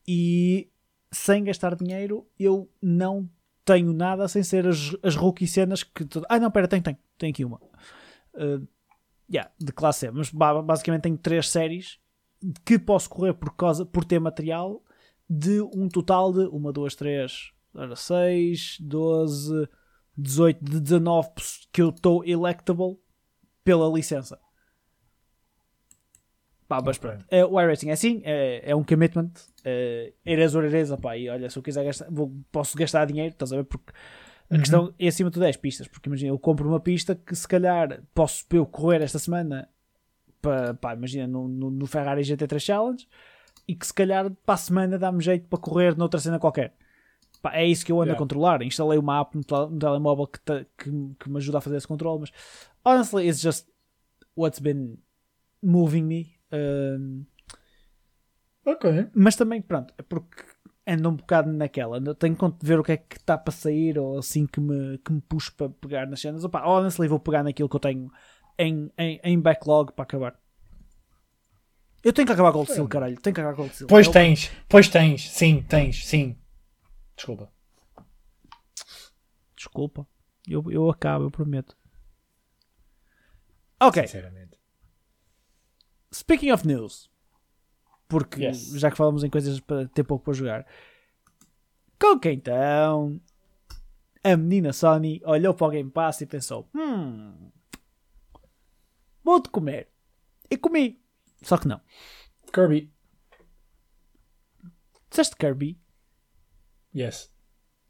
e sem gastar dinheiro eu não tenho nada sem ser as, as rookie cenas que. Ah, não, pera, tenho, tenho, tenho aqui uma. Uh, yeah, de classe E, mas basicamente tenho três séries que posso correr por, causa, por ter material de um total de 1, 2, 3, 6, 12, 18, de 19 que eu estou electable pela licença. Pá, mas okay. pronto. É, o iRacing é assim, é, é um commitment. É, eres or eres, pá, e olha, se eu quiser gastar, vou, posso gastar dinheiro, estás a ver? Porque a uhum. questão é acima de tudo é as pistas. Porque imagina, eu compro uma pista que se calhar posso eu correr esta semana para, pá, imagina, no, no, no Ferrari GT3 Challenge e que se calhar para a semana dá-me jeito para correr noutra cena qualquer. Pá, é isso que eu ando yeah. a controlar. Instalei uma app no, no telemóvel que, que, que, me ajuda a fazer esse controle, mas honestly, it's just what's been moving me. Um, ok. Mas também, pronto, é porque ando um bocado naquela. Tenho que ver o que é que está para sair ou assim que me, que me puxo para pegar nas cenas. Opa, honestly, vou pegar naquilo que eu tenho em, em, em backlog para acabar. Eu tenho que acabar Gold Seal, caralho. Tenho que acabar Gold Seal. Pois tens, pois tens, sim, tens, sim. Desculpa. Desculpa. Eu, eu acabo, eu prometo. Ok. Sinceramente. Speaking of news. Porque yes. já que falamos em coisas para ter pouco para jogar. Com que então a menina Sony olhou para o Game Pass e pensou: Hum, vou-te comer. E comi. Só que não. Kirby. Disseste Kirby? Yes.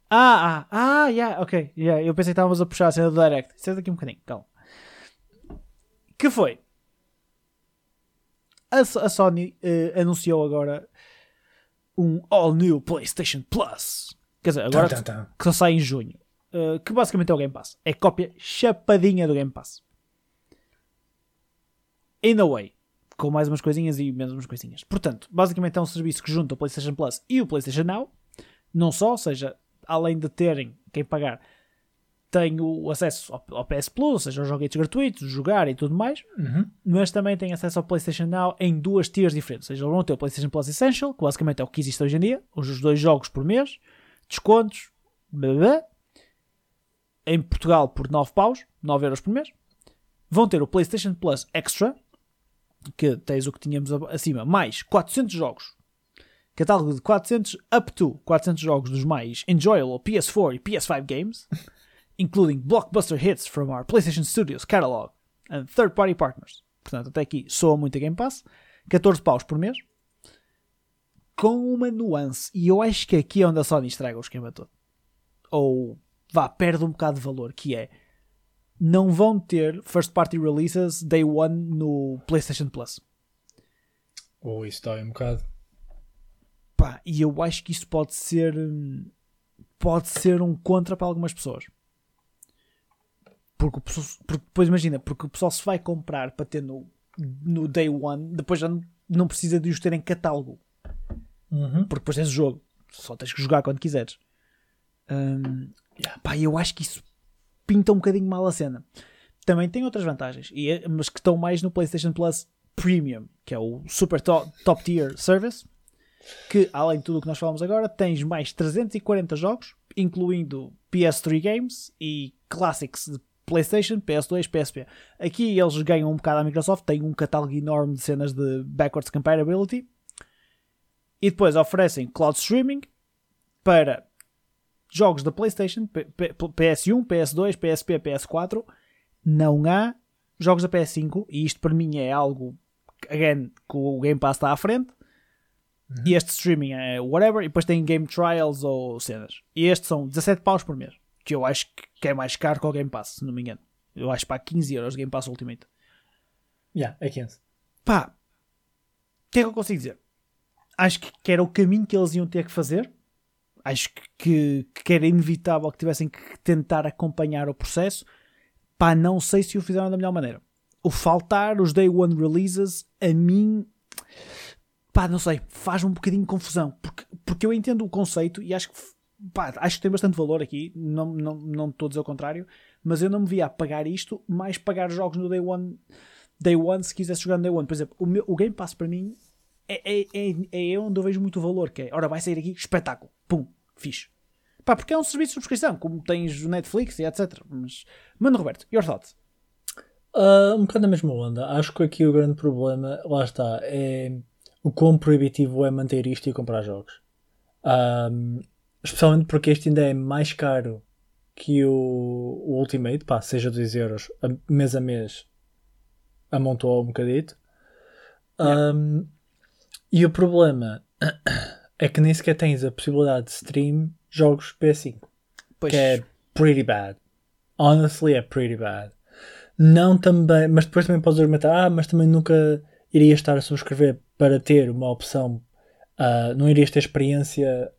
Ah, ah, ah, yeah, ok. Yeah, eu pensei que estávamos a puxar a cena do Direct. Senta aqui um bocadinho, calma. Que foi? A, a Sony uh, anunciou agora um All New PlayStation Plus. Quer dizer, agora que só sai em junho. Uh, que basicamente é o Game Pass. É cópia chapadinha do Game Pass. In a way. Com mais umas coisinhas e menos umas coisinhas. Portanto, basicamente é um serviço que junta o PlayStation Plus e o PlayStation Now não só, ou seja, além de terem quem pagar, tem o acesso ao, ao PS Plus, ou seja, aos joguetes gratuitos, jogar e tudo mais, uhum. mas também tem acesso ao PlayStation Now em duas tiers diferentes. Ou seja, vão ter o PlayStation Plus Essential, que basicamente é o que existe hoje em dia, os dois jogos por mês, descontos, blá, blá, em Portugal por 9 paus, 9 euros por mês. Vão ter o PlayStation Plus Extra, que tens o que tínhamos acima, mais 400 jogos catálogo de 400 up to 400 jogos dos mais enjoyable PS4 e PS5 games, including blockbuster hits from our PlayStation Studios catalog and third-party partners. Portanto, até aqui soa muito a Game Pass. 14 paus por mês. Com uma nuance. E eu acho que aqui é onde a Sony estraga o esquema todo. Ou vá, perde um bocado de valor, que é não vão ter first party releases day one no PlayStation Plus. Ou oh, isso dói um bocado. Pá, e eu acho que isso pode ser pode ser um contra para algumas pessoas. Porque, pessoal, porque depois imagina, porque o pessoal se vai comprar para ter no, no day one, depois já não, não precisa de os ter em catálogo. Uhum. Porque depois tens o jogo, só tens que jogar quando quiseres. Um, pá, eu acho que isso pinta um bocadinho mal a cena. Também tem outras vantagens, e, é, mas que estão mais no PlayStation Plus Premium, que é o super top, top tier service que, além de tudo o que nós falamos agora, tens mais 340 jogos, incluindo PS3 games e classics de PlayStation, PS2, PSP. Aqui eles ganham um bocado a Microsoft, tem um catálogo enorme de cenas de backwards compatibility. E depois oferecem cloud streaming para jogos da PlayStation, PS1, PS2, PSP, PS4. Não há jogos da PS5, e isto para mim é algo again, que o Game Pass está à frente. Uhum. E este streaming é whatever. E depois tem game trials ou cenas. E estes são 17 paus por mês. Que eu acho que é mais caro que o Game Pass, se não me engano. Eu acho para 15 euros Game Pass Ultimate. Yeah, é 15. Pá, o que é que eu consigo dizer? Acho que, era o caminho que eles iam ter que fazer. Acho que, que, que era inevitável que tivessem que tentar acompanhar o processo. Pá, não sei se o fizeram da melhor maneira. O faltar os Day One Releases, a mim, pá, não sei, faz um bocadinho de confusão. Porque, porque eu entendo o conceito e acho que, pá, acho que tem bastante valor aqui. Não, não, não a dizer o contrário. Mas eu não me via a pagar isto, mais pagar jogos no Day One, Day One se quisesse jogar no Day One. Por exemplo, o, meu, o Game Pass para mim é, é, é, é onde eu vejo muito valor. Que é, ora, vai sair aqui, espetáculo, pum, fixe. Pá, porque é um serviço de subscrição, como tens o Netflix e etc. Mas, mano, Roberto, your thoughts? Uh, um bocado na mesma onda. Acho que aqui o grande problema, lá está, é o quão proibitivo é manter isto e comprar jogos. Um, especialmente porque este ainda é mais caro que o, o Ultimate, pá, seja 2 euros a, mês a mês, amontou um bocadito. Yeah. Um, e o problema é que nem sequer tens a possibilidade de stream jogos PS5, Pois, que é pretty bad. Honestly, é pretty bad. Não também, mas depois também podes argumentar, ah, mas também nunca irias estar a subscrever para ter uma opção, ah, não irias ter experiência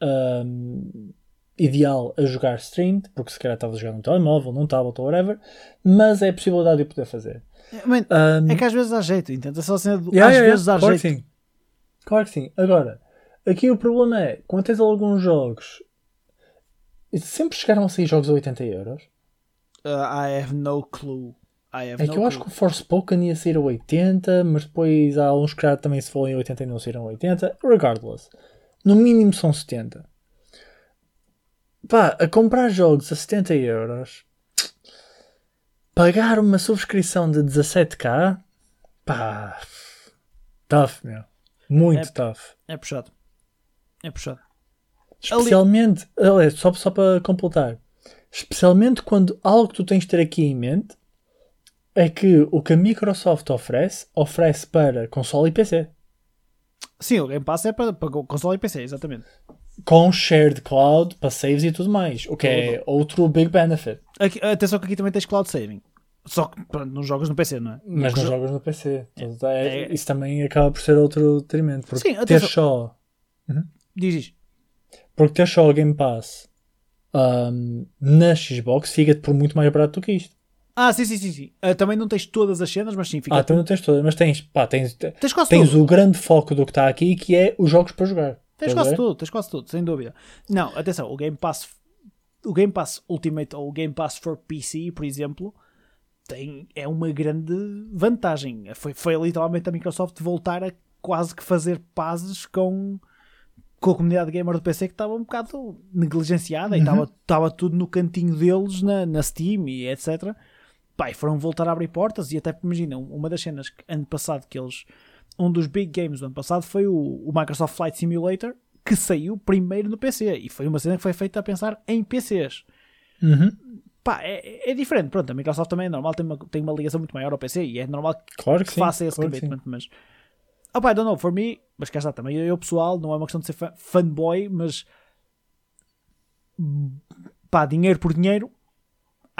ahm, ideal a jogar streamed, porque se calhar estavas a jogar num telemóvel, num tablet ou whatever, mas é a possibilidade de poder fazer. Man, Ahm, é que às vezes dá jeito, entende? É só assim, Yeah, às yeah, vezes yeah. dá claro jeito. Que sim. Claro que sim. Agora, aqui o problema é, quando tens alguns jogos, sempre chegaram a sair jogos a 80 euros. Uh, I have no clue. É que eu acho que o Forspoken ia sair a 80, mas depois há uns que já também se falam em 80 e não saíram a 80. Regardless, no mínimo são 70. Pá, a comprar jogos a 70 euros, pagar uma subscrição de 17k, pá, tough, meu. Muito É- tough. É puxado. É puxado. Especialmente, aliás, só, só para completar, especialmente quando algo que tu tens de ter aqui em mente é que o que a Microsoft oferece, oferece para console e PC. Sim, o Game Pass é para, para console e PC, exatamente. Com shared cloud para saves e tudo mais. O que é outro big benefit. Aqui, atenção que aqui também tens cloud saving. Só que pronto, nos jogos no PC, não é? Mas não jo- jogas no PC. Portanto, é- É- Isso também acaba por ser outro detrimento. Porque Sim, ter só. Diz isto. Porque ter só o Game Pass ahm, na Xbox fica-te por muito mais barato do que isto. Ah, sim, sim, sim. sim. Ah, também não tens todas as cenas, mas sim, fica. Ah, tu não tens todas, mas tens, pá, tens, Tens quase tens tudo. o grande foco do que está aqui que é os jogos para jogar. Tens quase ver? tudo, tens quase tudo, sem dúvida. Não, atenção, o Game Pass, o Game Pass Ultimate ou o Game Pass for PC, por exemplo, tem, é uma grande vantagem. Foi, foi literalmente a Microsoft voltar a quase que fazer pazes com, com a comunidade gamer do PC que estava um bocado negligenciada e estava, estava tudo no cantinho deles na, na Steam e etc. Pá, foram voltar a abrir portas e até imagina, uma das cenas que ano passado que eles um dos big games do ano passado foi o, o Microsoft Flight Simulator que saiu primeiro no PC e foi uma cena que foi feita a pensar em PCs. Uhum. Pá, é, é diferente. Pronto, a Microsoft também é normal, tem uma, tem uma ligação muito maior ao PC e é normal que Claro que sim. faça esse claro commitment, mas ah pá, I don't know, for me, mas cá está também eu pessoal, não é uma questão de ser fa- fanboy, mas pá, dinheiro por dinheiro,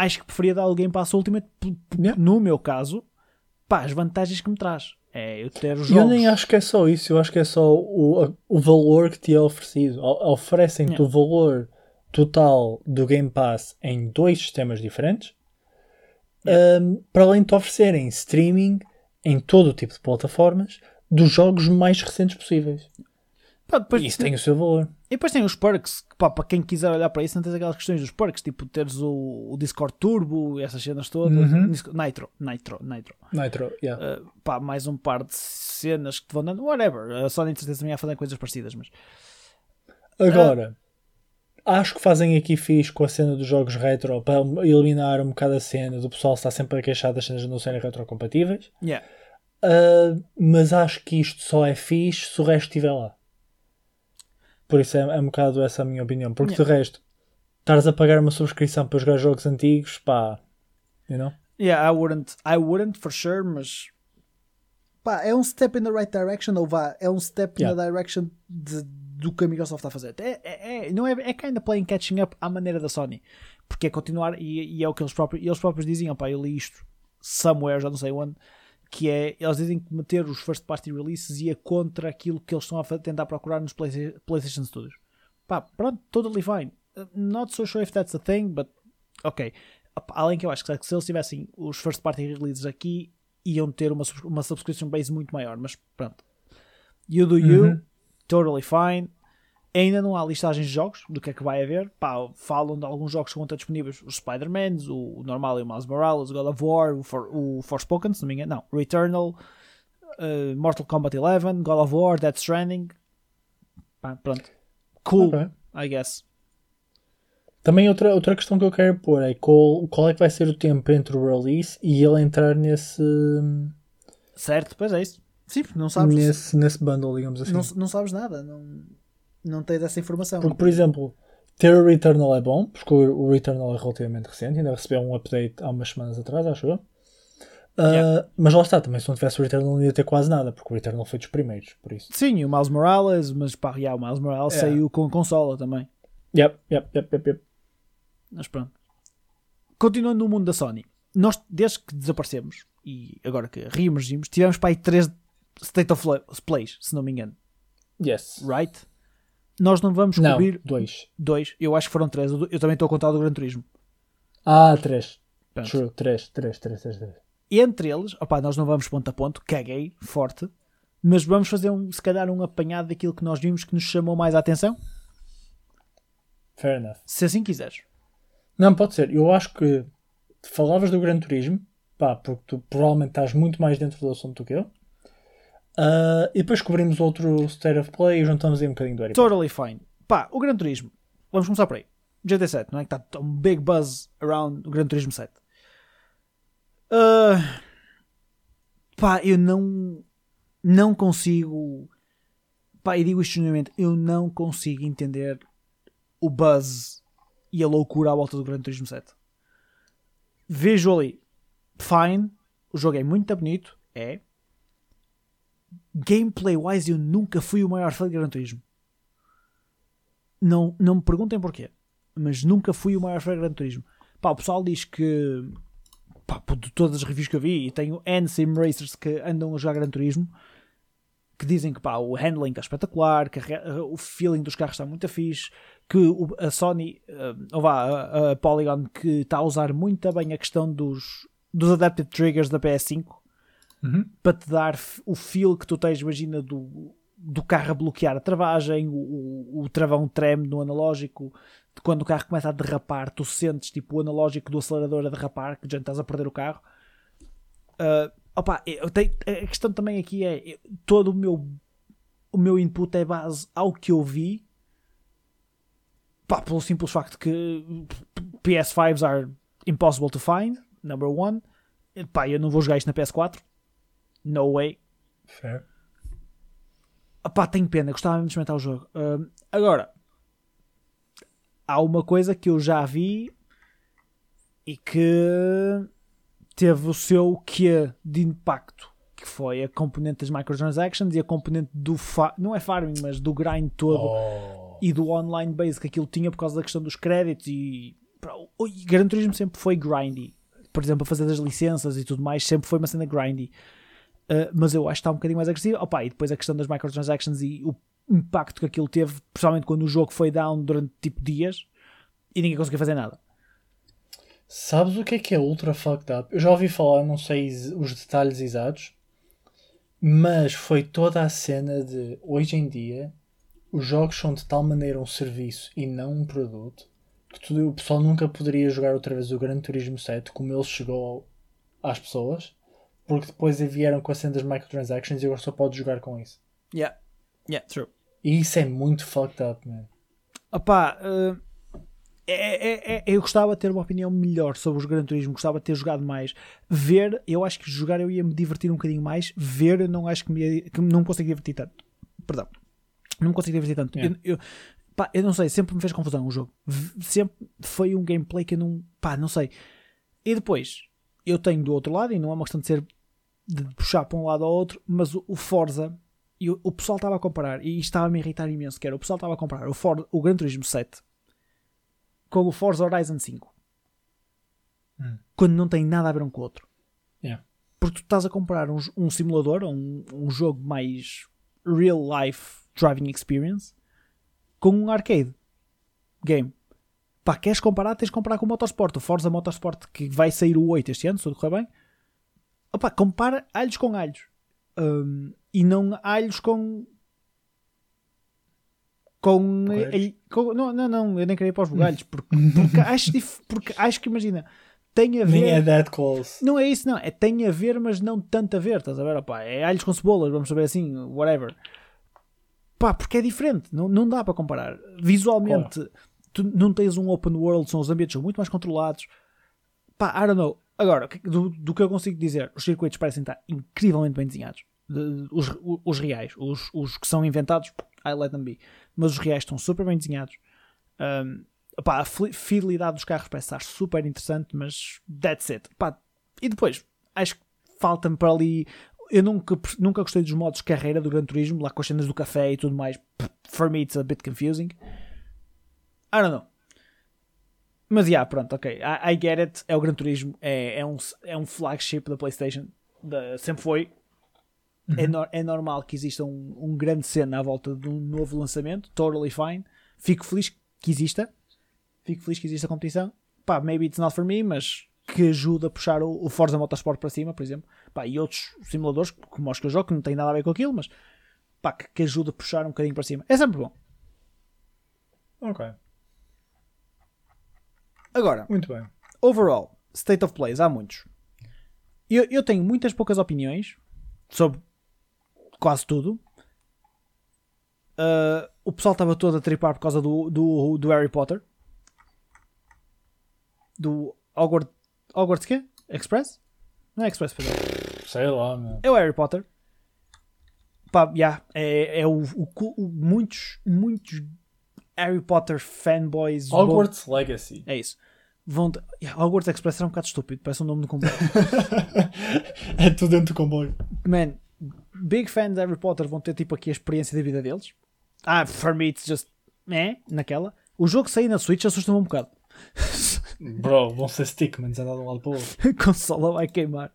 acho que preferia dar alguém para a Ultimate, Yeah. no meu caso, pá, as vantagens que me traz. É eu ter os E eu jogos. nem acho que é só isso, eu acho que é só o, o valor que te é oferecido. O- Oferecem-te Yeah. o valor total do Game Pass em dois sistemas diferentes, um, para além de te oferecerem streaming em todo o tipo de plataformas dos jogos mais recentes possíveis. Pá, depois, isso tem o seu valor. E depois tem os perks, que, pá, para quem quiser olhar para isso, não tens aquelas questões dos perks, tipo teres o, o Discord Turbo, essas cenas todas, Uhum. Nitro, Nitro, Nitro. Nitro, yeah. Uh, pá, mais um par de cenas que te vão dando, whatever. A Sony de certeza também a fazer coisas parecidas, mas Agora, acho que fazem aqui fixe com a cena dos jogos retro para eliminar um bocado a cena do pessoal estar sempre a queixar das cenas não serem retrocompatíveis. yeah. Uh, mas acho que isto só é fixe se o resto estiver lá. Por isso é, é um bocado essa a minha opinião. Porque de resto, estares a pagar uma subscrição para jogar jogos antigos, pá, you know? Yeah, I wouldn't, I wouldn't for sure, mas pá, é um step in the right direction, ou vá, é um step Yeah. in the direction de- do que a Microsoft está a fazer. É, é, é- não é, é kind of playing catching up à maneira da Sony, porque é continuar, e, e é o que eles próprios, eles próprios diziam, pá, eu li isto somewhere, já não sei onde, que é, eles dizem que meter os first party releases ia contra aquilo que eles estão a tentar procurar nos Play- PlayStation Studios. Pá, pronto, totally fine. Uh, Not so sure if that's a thing, but ok. Além que eu acho que se eles tivessem os first party releases aqui, iam ter uma, uma subscription base muito maior, mas pronto. You do you, Uhum. totally fine. Ainda não há listagens de jogos do que é que vai haver. Pá, falam de alguns jogos que vão estar disponíveis: os Spider-Mans, o, o normal e o Miles Morales, o God of War, o, For, o Forspoken, se não me engano, não, Returnal, uh, Mortal Kombat 11, God of War, Death Stranding. Pá, pronto. Cool, Ok. I guess. Também outra, outra questão que eu quero pôr é qual, qual é que vai ser o tempo entre o release e ele entrar nesse, Certo, pois é isso. Sim, não sabes, nesse, nesse bundle, digamos assim. não, não sabes nada, não, não tens essa informação. Porque, por exemplo, ter o Returnal é bom, porque o, Returnal é relativamente recente, ainda recebeu um update há umas semanas atrás, acho eu. Ah, Yeah. Mas lá está, também se não tivesse o Returnal não ia ter quase nada, porque o Returnal foi dos primeiros, por isso. Sim, e o Miles Morales, mas pá, yeah, o Miles Morales É. saiu com consola também. Yep, yep, yep, yep, yep. Mas pronto. Continuando no mundo da Sony, nós desde que desaparecemos e agora que reemergimos, tivemos para aí 3 State of Plays, se não me engano. Yes. Right? Nós não vamos Não, cobrir dois. dois, eu acho que foram três. Eu também estou a contar o do Gran Turismo. Ah, três. Pronto. True, três, três, três, três, três. Entre eles, opá, nós não vamos ponto a ponto, caguei, forte, mas vamos fazer um, se calhar um apanhado daquilo que nós vimos que nos chamou mais a atenção, Fair enough. se assim quiseres. Não, pode ser. Eu acho que falavas do Gran Turismo, pá, porque tu provavelmente estás muito mais dentro do assunto do que eu. Ah, e depois cobrimos outro State of Play e juntamos aí um bocadinho do Harry. Totally fine. Pá, o Gran Turismo. Vamos começar por aí. GT7, não é? Que está um big buzz around o Gran Turismo 7. Ah, pá, eu não. Não consigo. Pá, e digo isto genuinamente. Eu não consigo entender o buzz e a loucura à volta do Gran Turismo 7. Vejo ali. Fine. O jogo é muito bonito. É. Gameplay wise, eu nunca fui o maior fã de Gran Turismo. Não, não me perguntem porquê, mas nunca fui o maior fã de Gran Turismo. Pá, o pessoal diz que, pá, de todas as reviews que eu vi, e tenho N sim racers que andam a jogar Gran Turismo, que dizem que pá, o handling está espetacular, que o feeling dos carros está muito fixe, que a Sony, eh, ou vá, a, a Polygon, que está a usar muito bem a questão dos, dos adaptive triggers da PS5 Uhum. para te dar o feel que tu tens, imagina, do, do carro a bloquear a travagem, o, o, o travão treme no analógico, quando o carro começa a derrapar, tu sentes tipo o analógico do acelerador a derrapar, que já estás a perder o carro. Ah, opa, tenho- a questão também aqui é eu- todo o meu o meu input é base ao que eu vi pá, pelo simples facto que PS5s are impossible to find number one pá, eu não vou jogar isto na PS4 no way Fair. Pá, tenho pena, gostava mesmo de experimentar o jogo. Ahm, agora, há uma coisa que eu já vi e que teve o seu quê de impacto, que foi a componente das microtransactions e a componente do não é farming, mas do grind todo Oh. e do online base que aquilo tinha por causa da questão dos créditos e, e Gran Turismo sempre foi grindy. Por exemplo, a fazer das licenças e tudo mais, sempre foi uma cena grindy. Uh, mas eu acho que está um bocadinho mais agressivo. Opa, e depois a questão das microtransactions e o impacto que aquilo teve, principalmente quando o jogo foi down durante tipo dias e ninguém conseguia fazer nada. Sabes o que é que é ultra fucked up? Eu já ouvi falar, não sei os detalhes exatos, mas foi toda a cena de hoje em dia os jogos são de tal maneira um serviço e não um produto que o pessoal nunca poderia jogar outra vez o Gran Turismo 7 como ele chegou às pessoas, porque depois vieram com a cena das microtransactions e agora só podes jogar com isso. Yeah, yeah, true. E isso é muito fucked up, man. Opá, uh, é, é- é- eu gostava de ter uma opinião melhor sobre os Gran Turismo, gostava de ter jogado mais. Ver, eu acho que jogar eu ia me divertir um bocadinho mais. Ver, eu não acho que me, ia- que não me consigo divertir tanto. Perdão, não me consigo divertir tanto. Yeah. Eu, eu- pá, eu não sei, sempre me fez confusão o jogo. V- Sempre foi um gameplay que eu não. pá, não sei. E depois, eu tenho do outro lado, e não é uma questão de ser de puxar para um lado ou outro, mas o, o Forza, e o, o pessoal estava a comparar, e isto estava-me a irritar imenso, que era, o pessoal estava a comparar o, Ford, o Gran Turismo 7 com o Forza Horizon 5. Hum. Quando não tem nada a ver um com o outro. Yeah. Porque tu estás a comprar um, um simulador, um, um jogo mais real life driving experience, com um arcade game. Pá, queres comparar? Tens de comparar com o Motorsport. O Forza Motorsport que vai sair o 8 este ano, se tudo correr bem. Opa, compara alhos com alhos. Um, e não alhos com. Com, Bugalhos? com- não, não, não, eu nem queria ir para os bugalhos porque, porque, acho, porque acho que imagina, tem a ver. Nem é that close. Não é isso, não. É tem a ver, mas não tanto a ver. Estás a ver? Opá, é alhos com cebolas, vamos saber assim, whatever. Pá, porque é diferente. Não, não dá para comparar. Visualmente, tu não tens um open world, são os ambientes são muito mais controlados. Pá, I don't know. Agora, que- do, do que eu consigo dizer, os circuitos parecem estar incrivelmente bem desenhados. De- os, os reais, os, os que são inventados, I let them be. Mas os reais estão super bem desenhados. Um, a fidelidade dos carros parece estar super interessante, mas that's it. E depois, acho que falta-me para ali. Eu nunca, nunca gostei dos modos de carreira do Gran Turismo, lá com as cenas do café e tudo mais. For me, it's a bit confusing. I don't know. Mas, yeah, pronto, ok. I, I get it. É o Gran Turismo. É, é, um, é um flagship da PlayStation. Da- sempre foi. É, no- é normal que exista um, um grande cena à volta de um novo lançamento. Totally fine. Fico feliz que exista. Fico feliz que exista a competição. Pá, maybe it's not for me, mas que ajuda a puxar o, o Forza Motorsport para cima, por exemplo. Pá, e outros simuladores, como os que eu jogo, que não têm nada a ver com aquilo, mas pá, que, que ajuda a puxar um bocadinho para cima. É sempre bom. Ok. Agora, Muito bem. overall, state of plays, há muitos. Eu, eu tenho muitas poucas opiniões sobre quase tudo. Uh, o pessoal estava todo a tripar por causa do, do, do Harry Potter. Do Hogwarts, Hogwarts quê? Express? Não é Express, perdão. Sei lá, meu. É o Harry Potter. Pá, yeah, é, é o, o o- muitos, muitos Harry Potter fanboys. Hogwarts Legacy. É isso. Vão de- yeah, Hogwarts Express era um bocado estúpido, parece um nome de comboio. é tudo dentro do comboio. Man, big fans de Harry Potter vão ter tipo aqui a experiência da vida deles. Ah, for me it's just. É, naquela. O jogo sair na Switch assusta-me um bocado. Bro, vão ser stickmans a dar de um lado para o outro. a consola vai queimar.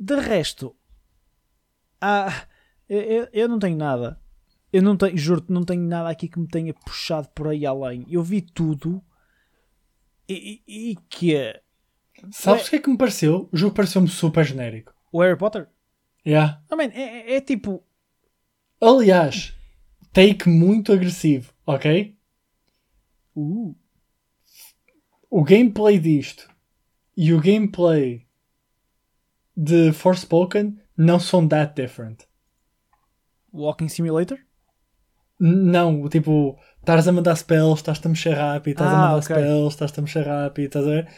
De resto, ah, eu- eu não tenho nada. Eu não tenho, juro-te, não tenho nada aqui que me tenha puxado por aí além. Eu vi tudo e, e, e que é Sabes o que é que me pareceu? O jogo pareceu-me super genérico. o Harry Potter. Yeah. I mean, é, é- é tipo. Aliás, take muito agressivo, ok? Uh, O gameplay disto e o gameplay de Forspoken não são that different. Walking Simulator? Não, tipo, estás a mandar spells, estás-te a mexer rápido, estás a Ah, mandar ok. spells, estás-te a mexer rápido, estás a ver?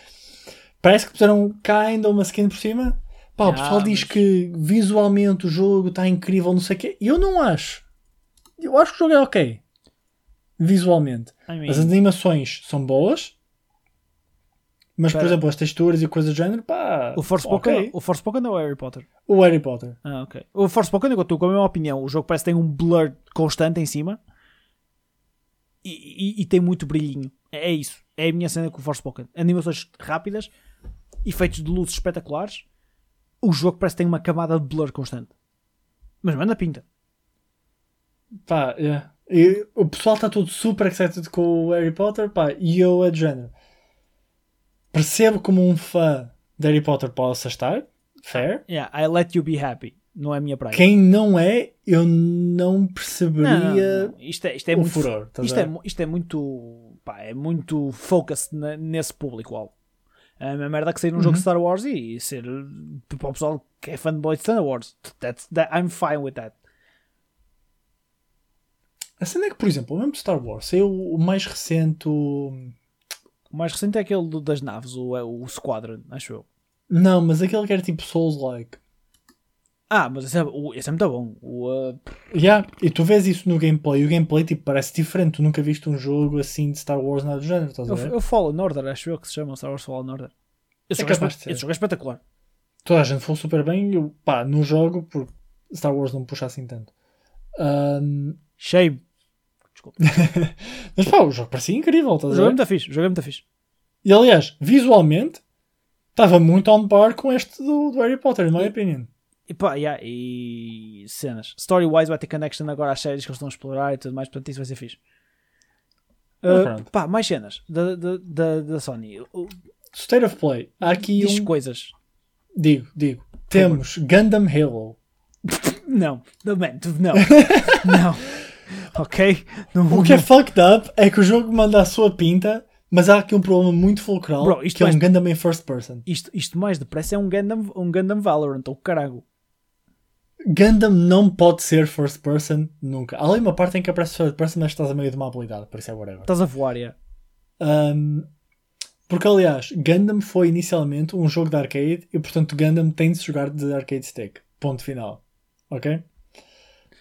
Parece que puseram cá ainda uma skin por cima. Pá, o Ah, pessoal diz mas- que visualmente o jogo está incrível, não sei o quê. Eu não acho. Eu acho que o jogo é ok. Visualmente. I mean, As animações são boas. Mas, por Espera. exemplo, as texturas e coisas do género, pá. o Forspoken, ok. o Forspoken é o Harry Potter? O Harry Potter. Ah, ok. O Forspoken, eu estou com a mesma opinião. O jogo parece que tem um blur constante em cima e, e- e tem muito brilhinho. É, é isso. É a minha cena com o Forspoken. Animações rápidas, efeitos de luzes espetaculares. O jogo parece que tem uma camada de blur constante. Mas manda pinta. Pá, yeah. E o pessoal está todo super excited com o Harry Potter, pá, e eu é de género. Percebo como um fã de Harry Potter possa estar, fair. Yeah, I let you be happy. Não é a minha praia. Quem não é, eu não Não, perceberia não, não. Isto é, isto é o muito furor. estás Isto é, isto é muito. Pá, é muito focus na- nesse público-alvo. É a mesma merda que sair num jogo Uhum. de Star Wars e, e ser. Para o pessoal que é fanboy de Star Wars. That's, that, I'm fine with that. A cena é que, por exemplo, o mesmo Star Wars, saiu o mais recente. o- O mais recente é aquele do- das naves, o, é o Squadron, acho eu. Não, mas aquele que era tipo Souls-like. Ah, mas esse é, o- esse é muito bom. O, uh, Yeah, e tu vês isso no gameplay, o gameplay tipo, parece diferente. Tu nunca viste um jogo assim de Star Wars, nada do género, estás a ver? eu, eu Fallen Order, acho eu que se chama Star Wars Fallen Order. Esse, É jogo, é, esse jogo é espetacular. toda a gente foi super bem. Eu, pá, não jogo porque Star Wars não me puxa assim tanto. Um, Shame. Desculpa. mas pá, o jogo parecia incrível, O estás a jogo é muito fixe. O jogo é muito fixe. E aliás, visualmente, estava muito on par com este do, do Harry Potter, in my opinion. E pá, yeah, e cenas. Story-wise vai ter connection agora às séries que eles estão a explorar e tudo mais, portanto isso vai ser fixe. Uh, pá, mais cenas da, da, da, da Sony. O- State of Play. Há aqui Diz um. coisas. Digo, digo. Temos Gundam Halo. Não, não, não. não. Ok? Não, O que é fucked up é que o jogo manda a sua pinta, mas há aqui um problema muito fulcral Bro, isto que é um Gundam em first person. isto, isto mais depressa é um Gundam, um Gundam Valorant, ou carago. Gundam não pode ser first person nunca. Há ali uma parte em que aparece first person, mas estás a meio de uma habilidade, por isso é whatever. Estás a voar, yeah. Um, porque, aliás, Gundam foi inicialmente um jogo de arcade e, portanto, Gundam tem de jogar de arcade stick. Ponto final. Ok?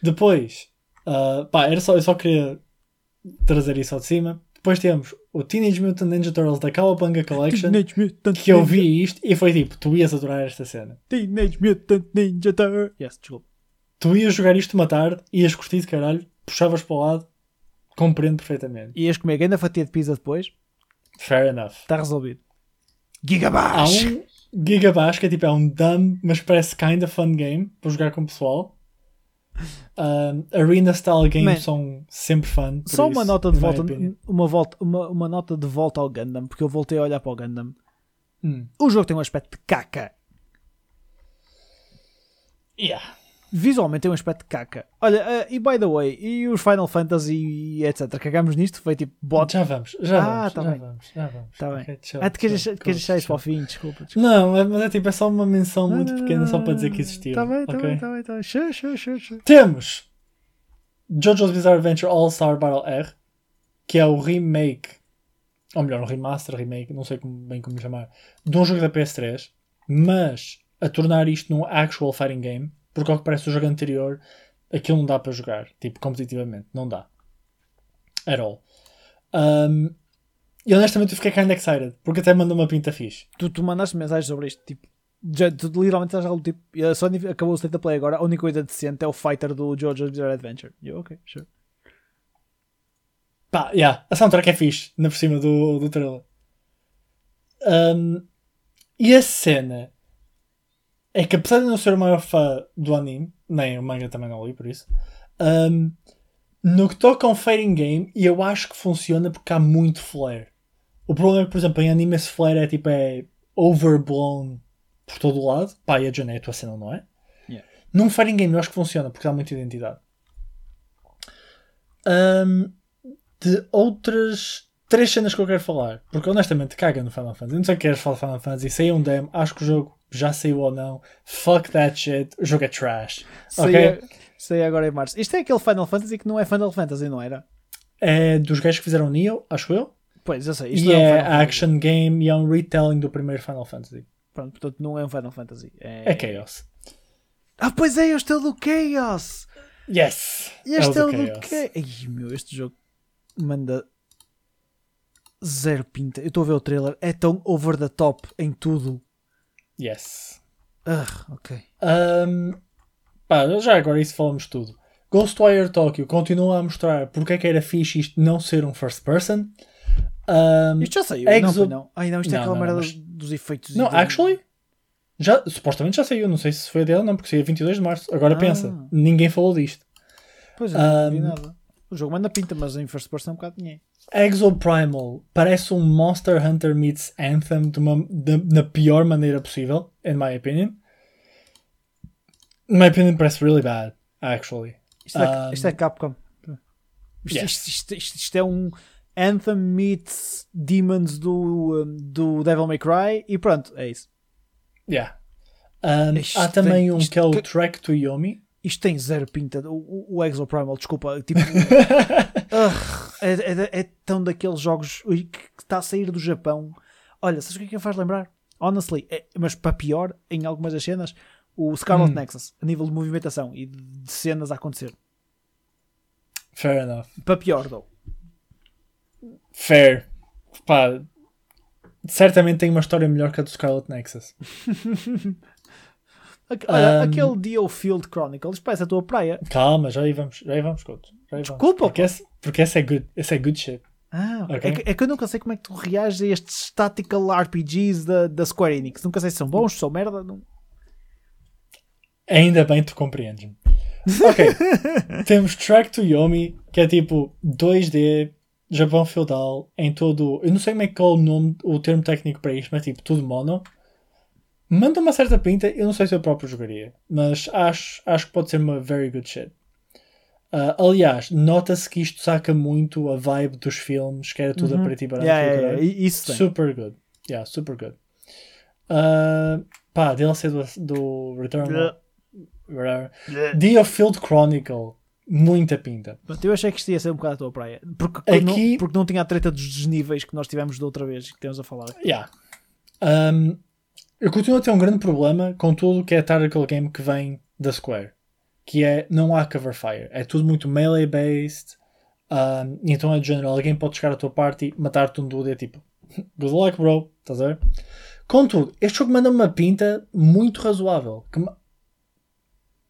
Depois, uh, pá, era só, eu só queria trazer isso ao de cima. Depois temos o Teenage Mutant Ninja Turtles da Cowabunga Collection, Teenage Mutant que eu Ninja- vi isto e foi tipo, tu ias adorar esta cena. Teenage Mutant Ninja Turtles. Yes, desculpa. Tu ias jogar isto uma tarde, ias curtir de caralho, puxavas para o lado, compreendo perfeitamente. Ias comer grande fatia de pizza depois, Fair enough. está resolvido. Há Gigabash! um Gigabash que é tipo, é um dumb, mas parece kinda fun game para jogar com o pessoal. Um, arena style games Man, são sempre fun. por Só uma isso, nota de volta, uma, volta uma, uma nota de volta ao Gundam, porque eu voltei a olhar para o Gundam. Hum. O jogo tem um aspecto de caca. Yeah. Visualmente tem um aspecto de caca. Olha, eh, e by the way, e os Final Fantasy e etc. Cagamos nisto? Foi tipo bot. Já vamos, já Ah, vamos, tá já bem. vamos, já vamos. Tá bem. Ok, chill, Ah, tu queres deixar- para o fim? Desculpa. desculpa. Não, é- mas é tipo, é só uma menção muito pequena só para dizer que existiu. Tá bem, tá ok? bem, tá bem, tá bem. Sure, sure, sure, sure. Temos JoJo's Bizarre Adventure All-Star Battle R, que é o remake, ou melhor, um remaster, remake, não sei como- bem como chamar, de um jogo da PS3, mas a tornar isto num actual fighting game, porque ao que parece o jogo anterior, aquilo não dá para jogar, tipo, competitivamente, não dá. At all. Um, e honestamente eu fiquei kinda excited, porque até mandou uma pinta fixe. Tu, tu mandaste mensagens sobre isto, tipo. Já, tu literalmente estás algo tipo. A Sony acabou o State of Play agora. A única coisa decente é o fighter do JoJo's Bizarre Adventure. E eu, ok, sure. Pá, yeah, a soundtrack é fixe, na por cima do, do trailer. Um, e a cena é que, apesar de não ser o maior fã do anime, nem o manga também não li por isso, um, no que toca a um fighting game, eu acho que funciona porque há muito flare. O problema é que, por exemplo, em anime esse flare é tipo é overblown por todo o lado. Pá, e a Jane é a tua cena, não é? Yeah. Num fighting game eu acho que funciona porque dá muita identidade. Um, de outras três cenas que eu quero falar, porque honestamente caga no Final Fantasy. Eu não sei o que queres falar de Final Fantasy, saiu um demo, acho que o jogo já saiu ou não. Fuck that shit, o jogo é trash. Sei, Ok? sei agora em março. Isto é aquele Final Fantasy que não é Final Fantasy, não era? É dos gajos que fizeram Neo, acho eu. Pois, eu sei. Isto E não é, um é Final Fantasy. action game e é um retelling do primeiro Final Fantasy. Pronto, portanto não é um Final Fantasy. É, É Chaos. Ah, pois é, este é o do Chaos! Yes! Este é o do do Chaos. Chaos! Ai meu, este jogo manda zero pinta. Eu estou a ver o trailer, é tão over the top em tudo. Yes. Ah, ok. Um, pá, já agora isso falamos tudo. Ghostwire Tokyo continua a mostrar porque é que era fixe isto não ser um first person. Um, Isto já saiu, Exo- não, não. Ai não, isto é Não, aquela merda mas- dos efeitos. não, e do- actually, já, supostamente já saiu. Não sei se foi dele não, porque saiu 22 de março. Agora Ah. pensa, ninguém falou disto. Pois é, não vi Um, nada. O jogo manda pinta, mas em first person é um bocado dinheiro. Exo Primal parece um Monster Hunter meets Anthem de uma, de- na pior maneira possível, in my opinion. In my opinion, parece really bad, actually. Isto é, Um, isto é Capcom. Isto, yes. isto, isto, isto- é um Anthem meets Demons do, do Devil May Cry e pronto, é isso. Yeah. Um, há também um que é o Track to Yomi. Isto tem zero pinta. O, o, o Exo Primal, desculpa. Tipo, Ugh, é, é- é tão daqueles jogos que está a sair do Japão. Olha, sabes o que é que me faz lembrar? Honestly, é- mas para pior, em algumas das cenas, o Scarlet Hum. Nexus, a nível de movimentação e de cenas a acontecer. Fair enough. Para pior, though. Fair. Pá, certamente tem uma história melhor que a do Scarlet Nexus. Olha, Um, aquele Dio Field Chronicles parece a tua praia. Calma, já aí vamos, já aí vamos, Couto. Já aí vamos. Desculpa, Porque esse, porque esse é good, esse é good shit. Ah, ok. Ok. é, que, é que eu nunca sei como é que tu reages a estes tactical RPGs da, da Square Enix. Nunca sei se são bons, se são merda. Não... Ainda bem que tu compreendes-me. Ok. Temos Track to Yomi, que é tipo 2D, Japão feudal, em todo. Eu não sei como é que é o nome, o termo técnico para isto, mas tipo tudo mono. Manda uma certa pinta, eu não sei se eu próprio jogaria, mas acho, acho que pode ser uma very good shit. Ah, aliás, nota-se que isto saca muito a vibe dos filmes, que era tudo a preto e branco. Yeah, yeah, yeah. Isso. Super good. Yeah, super good. Uh, pá, DLC do, do Return of. The Field Chronicle. Muita pinta. Pronto, Eu achei que isto ia ser um bocado a tua praia. Porque, porque Aqui- não, porque não tinha a treta dos desníveis que nós tivemos da outra vez que temos a falar. Yeah. Um, eu continuo a ter um grande problema com tudo que é Tactical Game que vem da Square. Que é, não há cover fire. É tudo muito melee based. Um, e então é de género, alguém pode chegar à tua party, matar-te um dude e é tipo, good luck bro, estás a ver? Contudo, este jogo manda uma pinta muito razoável. Que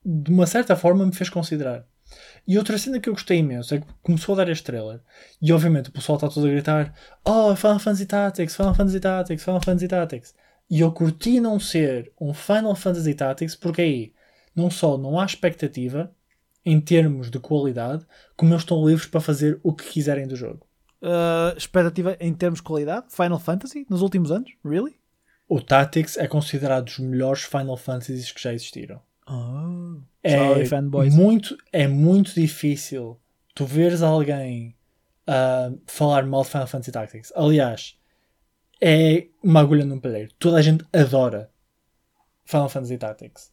de uma certa forma me fez considerar. E outra cena que eu gostei imenso é que começou a dar este trailer e obviamente o pessoal está todo a gritar Oh, Final Fantasy Tactics, Final Fantasy Tactics, Final Fantasy Tactics. E eu curti não ser um Final Fantasy Tactics porque aí não só não há expectativa em termos de qualidade, como eles estão livres para fazer o que quiserem do jogo. Uh, expectativa em termos de qualidade? Final Fantasy nos últimos anos? Really? O Tactics é considerado dos melhores Final Fantasies que já existiram. Oh. é Sorry, fanboys. muito é muito difícil tu veres alguém ah, falar mal de Final Fantasy Tactics. Aliás, é uma agulha num palheiro. Toda a gente adora Final Fantasy Tactics.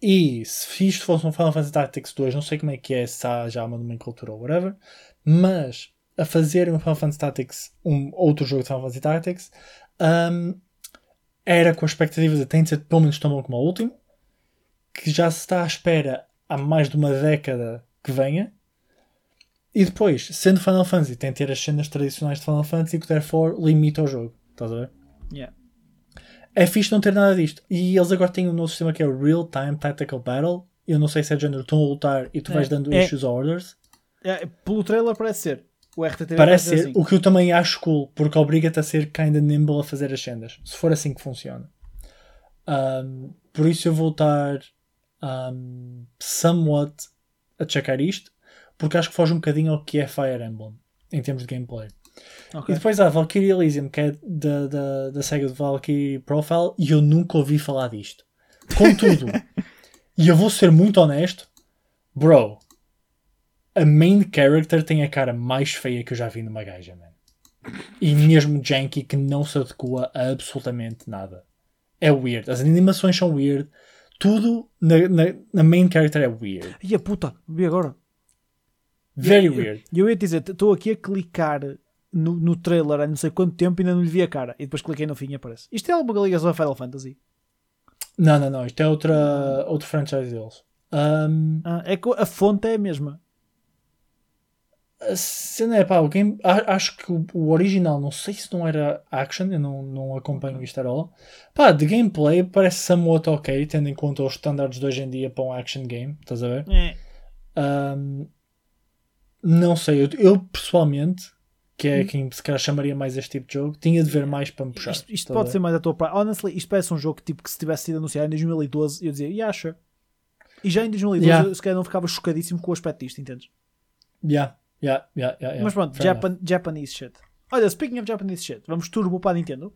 E se isto fosse um Final Fantasy Tactics 2, não sei como é que é, se há já uma nomenclatura ou whatever, mas a fazer um Final Fantasy Tactics, um outro jogo de Final Fantasy Tactics, ahm, era com a expectativa de de ser pelo menos tão bom como o último, que já se está à espera há mais de uma década que venha. E depois, sendo Final Fantasy, tem de ter as cenas tradicionais de Final Fantasy que, therefore, limita o jogo. Estás a ver? Yeah. É fixe não ter nada disto. E eles agora têm um novo sistema que é o Real Time Tactical Battle. Eu não sei se é de género, estão a lutar e tu vais É, dando é. issues ou orders. É, pelo trailer parece ser. O RTTV Parece ser, assim. o que eu também acho cool, porque obriga-te a ser kinda nimble a fazer as cenas. Se for assim que funciona. Um, por isso eu vou estar um, somewhat a checar isto, porque acho que foge um bocadinho ao que é Fire Emblem, em termos de gameplay. Ok. E depois há Valkyrie Elysium, que é da, da, da SEGA de Valkyrie Profile, e eu nunca ouvi falar disto. Contudo, e eu vou ser muito honesto, bro, a main character tem a cara mais feia que eu já vi numa gaja, man. E mesmo janky que não se adequa a absolutamente nada. É weird. As animações são weird. Tudo na, na, na main character é weird. E a puta, vi agora. Very Eu- weird. E eu ia dizer, estou aqui a clicar no, no trailer há não sei quanto tempo e ainda não lhe vi a cara. E depois cliquei no fim e aparece. Isto é alguma ligação a Final Fantasy? Não, não, não. Isto é outra, outro franchise deles. Um, Ah, é que a fonte é a mesma. A cena é pá, o game, acho que o, o original, não sei se não era action, eu não, não acompanho isto at all. Pá, de gameplay parece somewhat ok, tendo em conta os standards de hoje em dia para um action game, estás a ver? É. Um, não sei, eu, eu pessoalmente, que é quem se calhar chamaria mais este tipo de jogo, tinha de ver mais para me puxar. Isto, isto a pode ser mais a tua praia. Honestly, isto parece um jogo que, tipo, que se tivesse sido anunciado em 2012 eu dizia, yeah, sure. E já em 2012 Yeah. eu se calhar não ficava chocadíssimo com o aspecto disto, entendes? Yeah, yeah, yeah, yeah, yeah. Mas pronto, Japan, Japanese shit. Olha, speaking of Japanese shit, vamos turbo para a Nintendo.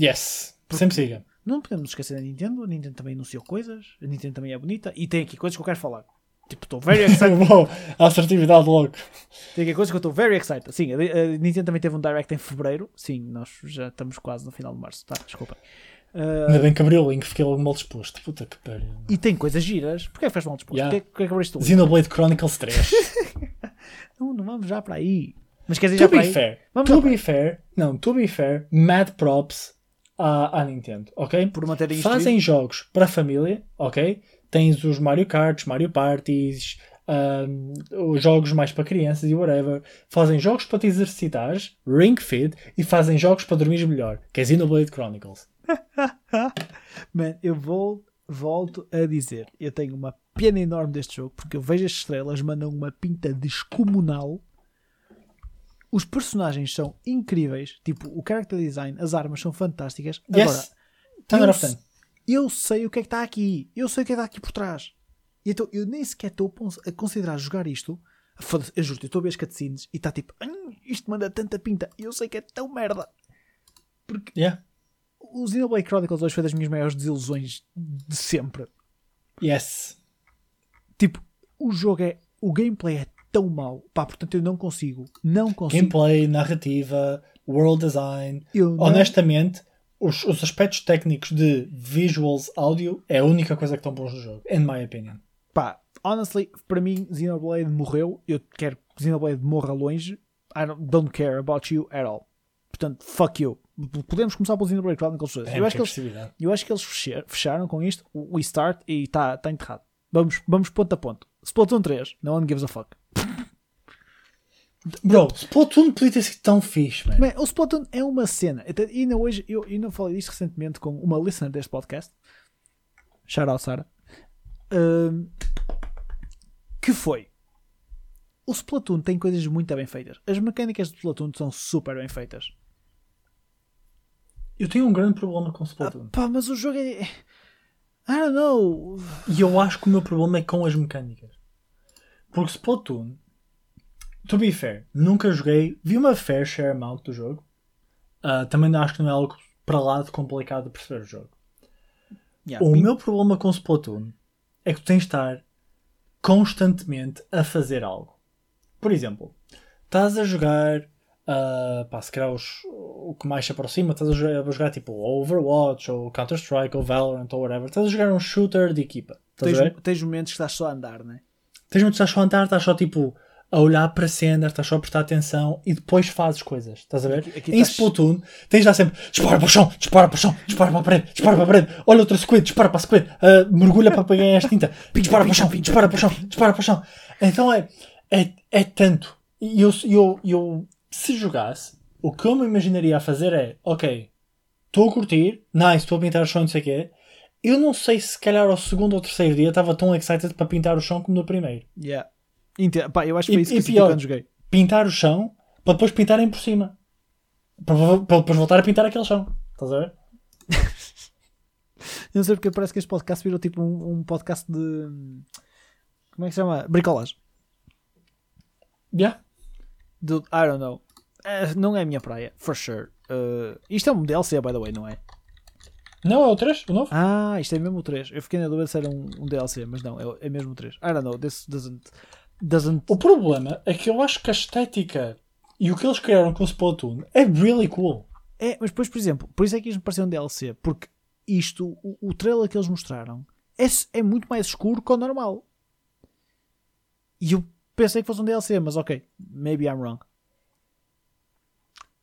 Yes, sempre siga. Não podemos esquecer da Nintendo. A Nintendo também anunciou coisas. A Nintendo também é bonita. E tem aqui coisas que eu quero falar. Tipo, estou very excited. Bom, a assertividade logo. tem aqui coisas que eu estou very excited. Sim, a, a Nintendo também teve um Direct em Fevereiro. Sim, nós já estamos quase no final de Março. Tá, desculpa. Ah, Ainda bem que abriu o link, fiquei logo mal disposto. Puta que pariu. e tem coisas giras. Porquê é que faz mal disposto? Yeah. Porquê, é que abriste o link? Xenoblade Chronicles 3. Não, não vamos já para aí. Mas queres ir to já para be aí? fair, Vamos to para be fair, não, to be fair, mad props à, à Nintendo, ok? Por manterem isto Fazem jogos para a família, ok? Tens os Mario Karts, Mario Parties, os jogos mais para crianças e whatever. Fazem jogos para te exercitares, Ring Fit, e fazem jogos para dormir melhor, que é Xenoblade Chronicles. Man, eu vou volto a dizer, eu tenho uma pena enorme deste jogo porque eu vejo as estrelas, mandam uma pinta descomunal. Os personagens são incríveis, tipo o character design, as armas são fantásticas. Agora, Yes. Eu, out of ten. Eu sei o que é que está aqui, eu sei o que é que está aqui por trás. E então eu nem sequer estou a considerar jogar isto. Foda-se, eu juro, eu estou a ver as cutscenes e está tipo, "Hum, isto manda tanta pinta, eu sei que é tão merda. Yeah. O Xenoblade Chronicles 2 foi das minhas maiores desilusões de sempre. Yes. Tipo, o jogo é. O gameplay é tão mau. Pá, portanto eu não consigo. Não consigo. Gameplay, narrativa, world design. Eu não- Honestamente, os, os aspectos técnicos de visuals, áudio é a única coisa que estão bons no jogo, in my opinion. Pá, honestly, para mim, Xenoblade morreu. Eu quero que Xenoblade morra longe. I don't, don't care about you at all. Portanto, fuck you. Podemos começar pelo Xenoblade Chronicles 2. É, Eu acho que eles, eu acho que eles fecha- fecharam com isto o o start e está tá enterrado. Vamos, vamos ponto a ponto. Splatoon 3, no one gives a fuck. Bro, Splatoon podia ter sido tão fixe, man. Man, o Splatoon é uma cena. E ainda hoje, eu ainda falei disto recentemente com uma listener deste podcast. Shout out, Sara. Ahm, que foi? O Splatoon tem coisas muito bem feitas. As mecânicas do Splatoon são super bem feitas. Eu tenho um grande problema com Ah, Splatoon. pá, mas o jogo é. I don't know. E eu acho que o meu problema é com as mecânicas. Porque Splatoon, to be fair, nunca joguei, vi uma fair share amount do jogo. Ah, também acho que não é algo para lá de complicado de perceber o jogo. Yeah, O meu problema com Splatoon é que tu tens de estar constantemente a fazer algo. Por exemplo, estás a jogar, ah, pá, se calhar os- o que mais se aproxima, estás a jogar, a jogar tipo Overwatch ou Counter-Strike ou Valorant ou whatever, estás a jogar um shooter de equipa. Tens, tens momentos que estás só a andar, né? Tens muito estás só a andar, estás só tipo a olhar para cenas, estás só a prestar atenção e depois fazes coisas. Estás a ver? Aqui- aqui em estás- Splatoon tens lá sempre dispara para o chão, dispara para o chão, dispara para a parede, dispara para a parede, olha outra squid, dispara para a squid, ah, mergulha para pegar esta tinta, dispara para o chão, dispara para o chão, dispara para o chão. Então é, é, é tanto. E eu, eu, eu, se jogasse, o que eu me imaginaria a fazer é, ok, estou a curtir, nice, estou a pintar o chão, não sei o quê. Eu não sei se, se calhar ao segundo ou terceiro dia estava tão excited para pintar o chão como no primeiro Yeah. Entendo. Pá, eu acho que foi E- isso que e pior. quando joguei. pintar o chão para depois pintarem por cima. Para, para depois voltar a pintar aquele chão. Estás a ver? Não sei porque parece que este podcast virou tipo um, um podcast de. Como é que se chama? Bricolagem. Yeah. Do, I don't know. Eh, não é a minha praia, for sure. Eh, isto é um DLC, by the way, não é? Não, é o 3, o novo? Ah, isto é mesmo o 3. Eu fiquei na dúvida se era um, um DLC, mas não, é, é mesmo o 3. I don't know, this doesn't. Doesn't O problema é que eu acho que a estética e o que eles criaram com o Splatoon é really cool. É, mas depois, por exemplo, por isso é que isto me pareceu um DLC, porque isto, o, o trailer que eles mostraram, é, é muito mais escuro que o normal. E eu pensei que fosse um DLC, mas ok, maybe I'm wrong.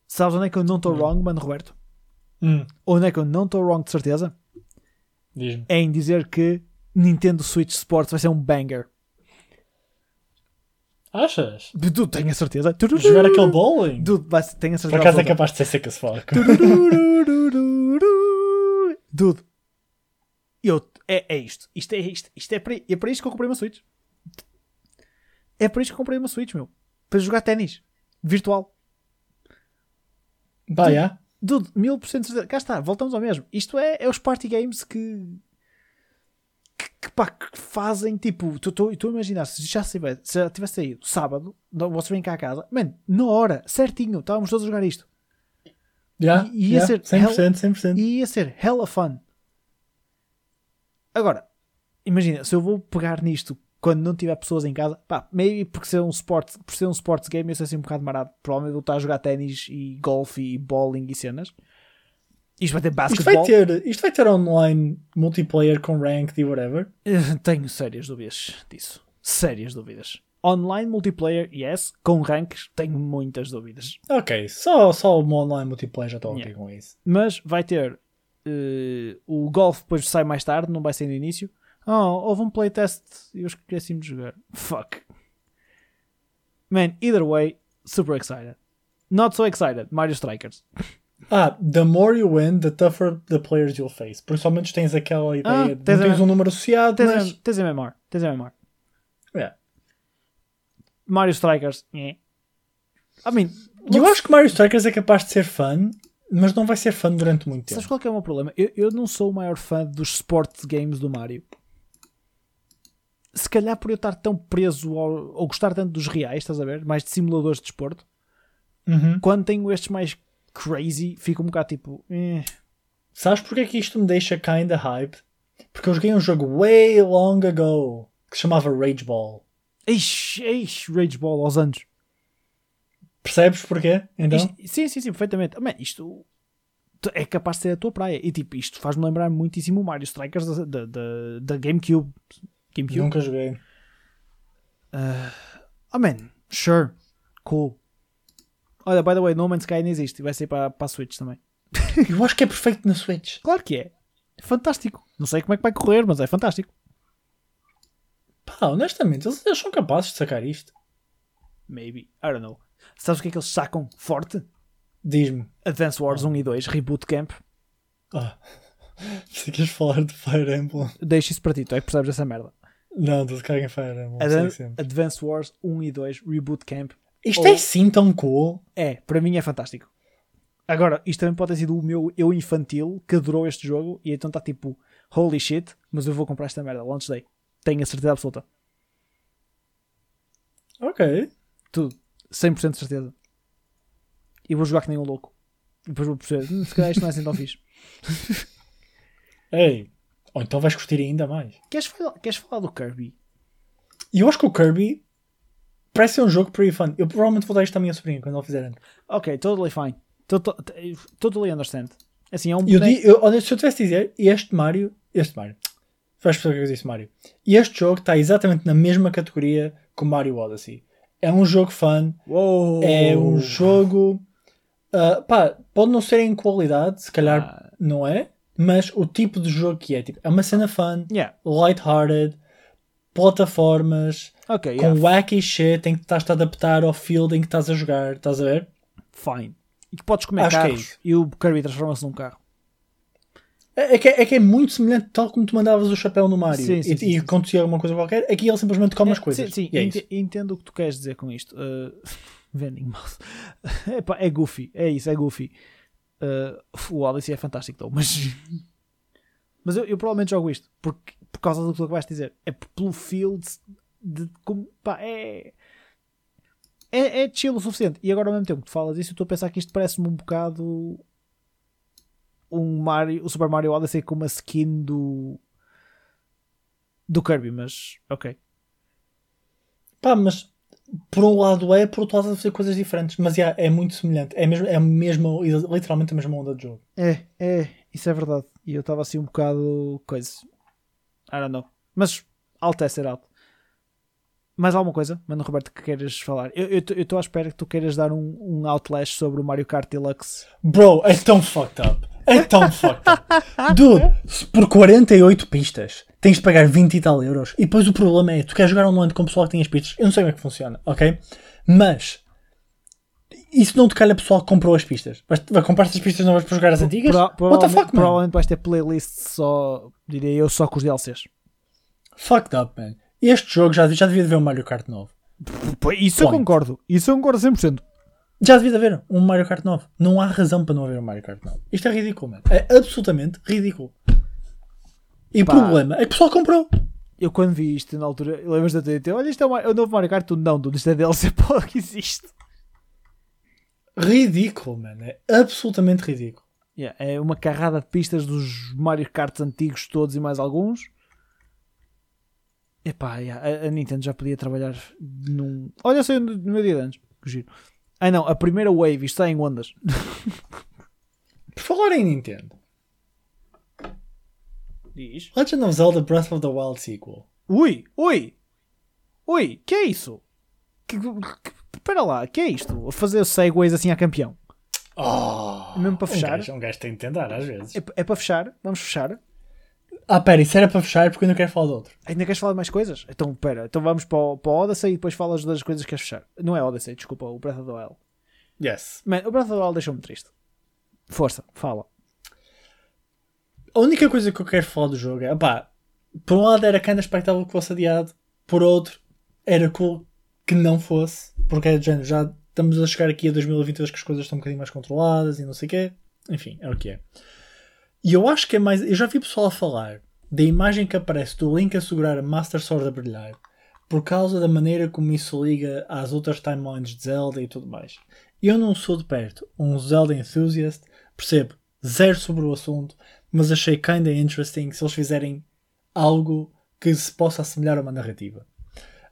Sabes onde é que eu não estou wrong, mano Roberto? Hum, Onde é que eu não estou wrong de certeza? Diz-me. É em dizer que Nintendo Switch Sports vai ser um banger. Achas? Dude, tenho a certeza. Jogar aquele bowling? Dude, vai, tenho a certeza. Por acaso é capaz de ser seco as fuck. Dude, eu, é, é isto. Isto é isto. Isto é para, é para isto que eu comprei uma Switch. É para isto que eu comprei uma Switch, meu. Para jogar ténis. Virtual. Pá, yeah. Dude, mil por cento. Cá está, voltamos ao mesmo. Isto é, é os party games que. Que, pá, que fazem tipo. Tu, tu imaginar se já, se se já tivesse saído sábado, vocês vêm cá a casa, man, na hora, certinho, estávamos todos a jogar isto. Yeah, E- ia yeah. ser 100%, 100%. E ia ser hella fun. Agora, imagina, se eu vou pegar nisto quando não tiver pessoas em casa, pá, maybe porque ser um sport, por ser um sports game, eu sei assim um bocado marado. Provavelmente vou estar a jogar ténis e golfe e bowling e cenas. Isto vai ter Isto vai, basketball. ter, isto vai ter online multiplayer com ranked e whatever. Eh, Tenho sérias dúvidas disso. Sérias dúvidas. Online multiplayer, yes. Com ranks, tenho muitas dúvidas. Ok, só, só o online multiplayer já estou ok Yeah. com isso. Mas vai ter eh, o golf depois sai mais tarde, não vai ser no início. Oh, houve um playtest e eu esqueci-me de jogar. Fuck. Man, either way, super excited. Not so excited. Mario Strikers. Ah, the more you win, the tougher the players you'll face. Somente tens aquela ideia. Ah, de- tens não tens um número associado, Tens, mas. a- tens a MMR. Tens a MMR. Yeah. Mario Strikers. eh. I mean, Eu acho que Mario Strikers é capaz de ser fun, mas não vai ser fun durante muito tempo. sabes qual que é o meu problema? Eu, eu não sou o maior fã dos sports games do Mario. Se calhar por eu estar tão preso ao, ou gostar tanto dos reais, estás a ver? Mais de simuladores de desporto. Uhum. Quando tenho estes mais crazy, fico um bocado tipo. eh. Sabes porque é que isto me deixa kinda hype? Porque eu joguei um jogo way long ago que se chamava Rage Ball. Ixi, ixi, Rage Ball aos anos. Percebes porquê? Então? Isto- sim, sim, sim, perfeitamente. Man, isto é capaz de ser a tua praia. E tipo, isto faz-me lembrar muitíssimo o Mario Strikers da, da, da, da GameCube. GameCube? Nunca joguei. Oh man, sure, cool. Olha, by the way, No Man's Sky não existe. Vai ser para, para a Switch também. Eu acho que é perfeito na Switch. Claro que é. É fantástico. Não sei como é que vai correr, mas é fantástico. Pá, honestamente, eles, eles são capazes de sacar isto. Maybe. I don't know. Sabes o que é que eles sacam forte? Diz-me. Advance Wars 1 e 2, Reboot Camp. Ah. Se queres falar de Fire Emblem. Deixa isso para ti, tu é que percebes essa merda. Não, tu caga em Fire Emblem. Advance Wars 1 e 2, Reboot Camp. Isto Ou- é sim tão cool. É, para mim é fantástico. Agora, isto também pode ter sido o meu eu infantil que adorou este jogo e então está tipo, holy shit, mas eu vou comprar esta merda, launch day. Tenho a certeza absoluta. Ok. Tudo. 100% de certeza. E vou jogar que nem um louco. E depois vou perceber, "Hum, se calhar isto não é assim tão fixe. Ei. Ou então vais curtir ainda mais. Queres falar, queres falar do Kirby? Eu acho que o Kirby parece ser um jogo pretty fun. Eu provavelmente vou dar isto à minha sobrinha quando ela fizer anos. Ok, totally fine. Totally understand. Assim, é um Eu, boneco- eu, olha, se eu tivesse de dizer, este Mario, este Mario, vais perceber o que eu disse Mario. E este jogo está exatamente na mesma categoria que o Mario Odyssey. É um jogo fun, Uou! é um jogo. ah, pá, pode não ser em qualidade, se calhar Ah. não é, mas o tipo de jogo que é, tipo, é uma cena fun, Yeah, lighthearted, plataformas, ok, com yeah, wacky shit em que estás a adaptar ao field em que estás a jogar, estás a ver? fine. E que podes comer Acho é carros isso. e o Kirby transforma-se num carro. É, é que, é que é muito semelhante, tal como tu mandavas o chapéu no Mario Sim, sim, e, sim, e acontecia alguma coisa qualquer, aqui ele simplesmente come as É, coisas. Sim, E é isso. entendo o que tu queres dizer com isto. Uh, vending mouth. Epá, é goofy, é isso, é goofy. Uh, o Odyssey é fantástico, though, mas. mas eu, eu provavelmente jogo isto porque, por causa do que tu acabaste de dizer. É pelo field de. como- pá, é. É, é chill o suficiente. E agora, ao mesmo tempo que tu falas isso, eu estou a pensar que isto parece-me um bocado. Um Mario, o Super Mario Odyssey com uma skin do. do Kirby, mas. Ok. Pá, mas por um lado é, por outro lado a fazer coisas diferentes, mas yeah, é muito semelhante. É mesmo, é a mesma, literalmente a mesma onda de jogo. É, é, isso é verdade. E eu estava assim um bocado coisa. I don't know. Mas I'll test it out. Mais alguma coisa, Mano Roberto, que queiras falar? Eu estou à espera que tu queiras dar um, um outlash sobre o Mario Kart Deluxe. Bro, é tão fucked up. É tão fucked up. Dude, por 48 pistas tens de pagar 20 e tal euros. E depois o problema é, tu queres jogar online com o pessoal que tem as pistas. Eu não sei como é que funciona, ok? Mas isso não te calha pessoal que comprou as pistas. Vai comprar as pistas novas para jogar as antigas? Pro- What the provavelmente, fuck, man? provavelmente vais ter playlist só, diria eu, só com os DLCs. Fucked up, man. Este jogo já, já devia haver um Mario Kart novo. Isso eu Point. concordo. Isso eu concordo 100%. Já devia haver um Mario Kart novo. Não há razão para não haver um Mario Kart novo. Isto é ridículo, mano. É absolutamente ridículo. E o problema é que o pessoal comprou. Eu quando vi isto na altura, lembras da TNT? Olha, isto é o, é o novo Mario Kart. Tu, não, tu, isto é DLC pô, que existe. Ridículo, mano. É absolutamente ridículo. Yeah, é uma carrada de pistas dos Mario Karts antigos todos e mais alguns. Epá, yeah, a, a Nintendo já podia trabalhar num. Olha, saiu no, no meu dia de anos. Que giro. Ah não, a primeira Wave, isto está em ondas. Por falar em Nintendo, Diz. Legend of Zelda Breath of the Wild sequel. Ui, ui, ui, que é isso? Que, que, espera lá, que é isto? A fazer segways assim a campeão. Oh, Mesmo para fechar? Um gajo, um gajo tem de tentar, às vezes. É, é para fechar? Vamos fechar? Ah, pera, isso era para fechar porque eu não quero falar de outro. Ainda queres falar de mais coisas? Então, pera, então vamos para o, para o Odyssey e depois falas das coisas que queres fechar. Não é Odyssey, desculpa, o Breath of the Wild. Yes. Man, o Breath of the Wild deixou-me triste. Força, fala. A única coisa que eu quero falar do jogo é, pá, por um lado era kinda expectável que fosse adiado, por outro era cool que não fosse, porque é de género, já estamos a chegar aqui a 2022 que as coisas estão um bocadinho mais controladas e não sei o quê. Enfim, é o que é. E eu acho que é mais. Eu já vi pessoal a falar da imagem que aparece do Link a segurar a Master Sword a brilhar por causa da maneira como isso liga às outras timelines de Zelda e tudo mais. Eu não sou de perto um Zelda enthusiast, percebo zero sobre o assunto, mas achei kinda interesting se eles fizerem algo que se possa assemelhar a uma narrativa.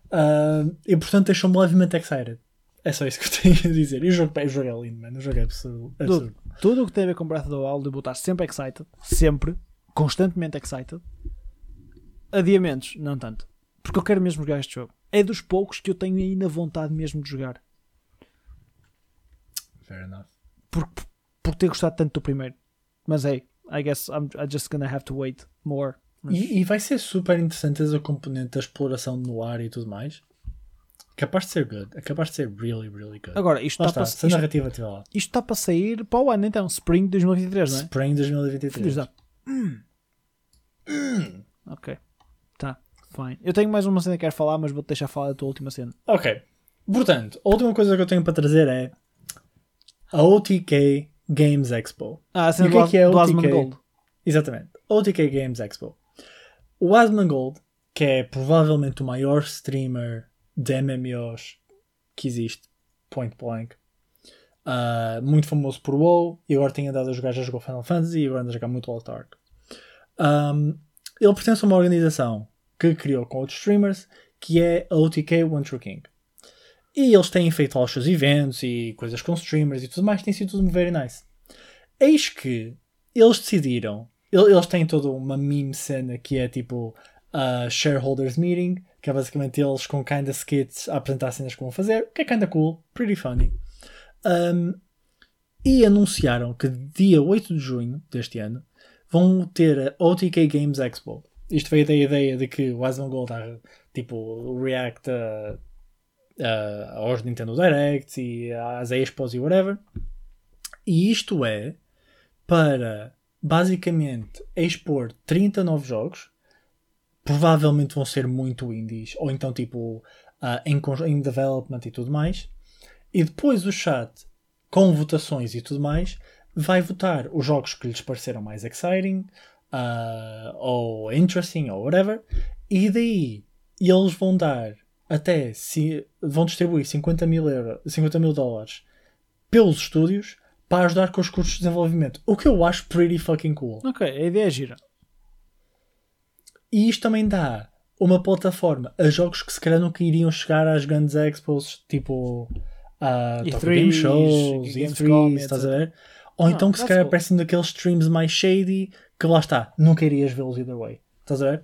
Uh, e portanto deixou-me levemente excited. É só isso que eu tenho a dizer. E o jogo, o jogo é lindo, mano. O jogo é absurdo. absurdo. Tudo o que tem a ver com Breath of the Wild, eu vou estar sempre excited, sempre, constantemente excited. Adiamentos, não tanto. Porque eu quero mesmo jogar este jogo. É dos poucos que eu tenho ainda vontade mesmo de jogar. Fair enough. Por, por ter gostado tanto do primeiro. Mas hey, I guess I'm, I'm just gonna have to wait more. Mas- E, e vai ser super interessante essa componente da exploração no ar e tudo mais. Capaz de ser good. É capaz de ser really, really good. Agora, isto Lá está, está, para, isto, narrativa estiver lá. isto está para sair para o ano então, Spring 2023, não é? Spring 2023. Filhos da- Ok. Tá, fine. Eu tenho mais uma cena que quero falar, mas vou-te deixar falar da tua última cena. Ok. Portanto, a última coisa que eu tenho para trazer é a OTK Games Expo. Ah, a E cena o que é do, que é do OTK? Asmongold. Exatamente. OTK Games Expo. O Asmongold, que é provavelmente o maior streamer de MMOs que existe, point blank, ah, muito famoso por WoW, e agora tem andado a jogar, já jogou Final Fantasy e agora anda a jogar muito Lost Ark. Um, ele pertence a uma organização que criou com outros streamers, que é a OTK One True King. E eles têm feito lá os seus eventos e coisas com streamers e tudo mais, tem sido tudo very nice. Eis que eles decidiram, el- eles têm toda uma meme cena que é tipo a Shareholders Meeting, que é basicamente eles com kinda skits a apresentar cenas que vão fazer, que é kinda cool, pretty funny. Um, e anunciaram que dia 8 de junho deste ano vão ter a OTK Games Expo. Isto veio da ideia de que o Asmongold está tipo react a, a- aos Nintendo Directs e às Expos e whatever. E isto é para basicamente expor 30 novos jogos. Provavelmente vão ser muito indies, ou então tipo ah, em, development e tudo mais. E depois o chat, com votações e tudo mais, vai votar os jogos que lhes pareceram mais exciting, ah, ou interesting, ou whatever. E daí eles vão dar até se vão distribuir 50 mil, euro, 50 mil dólares pelos estúdios para ajudar com os custos de desenvolvimento. O que eu acho pretty fucking cool. Ok, a ideia é gira. E isto também dá uma plataforma a jogos que se calhar nunca iriam chegar às grandes expos, tipo a E3s, Tokyo Game Shows, e e Gamescom, 3 estás a ver? Ou Ah, então que se calhar cool. aparecem daqueles streams mais shady que lá está, nunca irias vê-los either way. Estás a ver?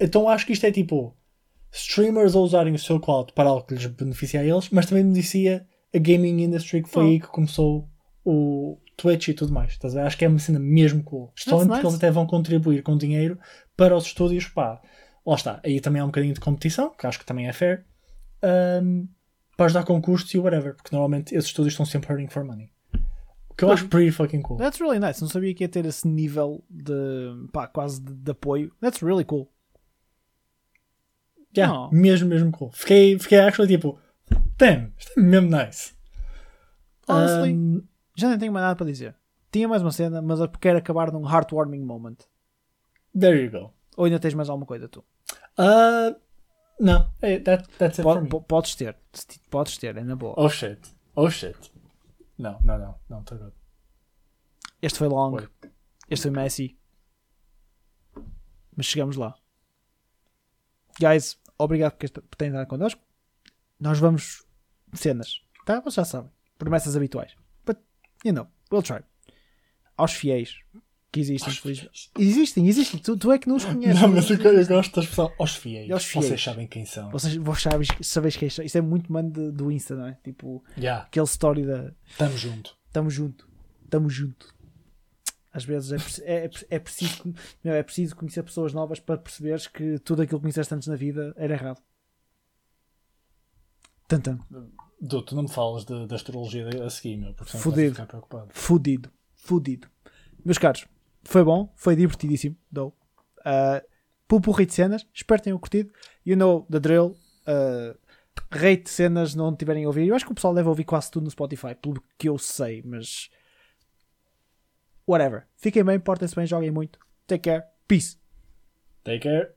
Então acho que isto é tipo streamers a usarem o seu cloud para algo que lhes beneficia a eles, mas também beneficia a gaming industry que foi Oh. aí que começou o Twitch e tudo mais. Estás a ver? Acho que é uma cena mesmo cool. Especialmente porque nice. eles até vão contribuir com dinheiro para os estúdios. Pá, lá está. Aí também há um bocadinho de competição, que acho que também é fair, um, para ajudar com custos e whatever, porque normalmente esses estúdios estão sempre hurting for money. O que eu acho pretty fucking cool. That's really nice. Não sabia que ia ter esse nível de pá, quase de, de apoio. That's really cool. Yeah, Oh. mesmo, mesmo cool. Fiquei, fiquei actually tipo, damn, isto é mesmo nice. Honestly, Um, já nem tenho mais nada para dizer. Tinha mais uma cena, mas eu quero acabar num heartwarming moment. there you go. Ou ainda tens mais alguma coisa tu? Uh, não, hey, that, that's it for Po- me. po- podes ter. Podes ter, é na boa. Oh shit. Oh shit. Não, não, não. Não, tá good. Este foi long. Foi. Este foi messy. Mas chegamos lá. Guys, obrigado por terem estado connosco. Nós vamos cenas, tá? Vocês já sabem. Promessas habituais. You know, we'll try. Aos fiéis que existem, felizmente. Existem, existem. Tu, tu é que não os conheces. Não, mas eu, eu gosto da expressão aos fiéis. Aos fiéis. Vocês sabem quem são. Vocês vos sabes, sabes que isto, isto é muito mano de- do Insta, não é? Tipo, Yeah, aquele story da tamo junto. tamo junto, tamo junto. Às vezes é, é, é, é preciso, é preciso conhecer pessoas novas para perceberes que tudo aquilo que conheceste antes na vida era errado. Tantam. Du, tu não me falas de- da astrologia a seguir, meu, porque senão Fudido. ficar preocupado. Fudido. fudido. Meus caros, foi bom, foi divertidíssimo. Dou. Uh, pupurri de cenas, espero que tenham curtido. You know the drill. Uh, rate cenas não tiverem a ouvir. Eu acho que o pessoal deve ouvir quase tudo no Spotify, pelo que eu sei, mas. Whatever. Fiquem bem, portem-se bem, joguem muito. Take care. Peace. Take care.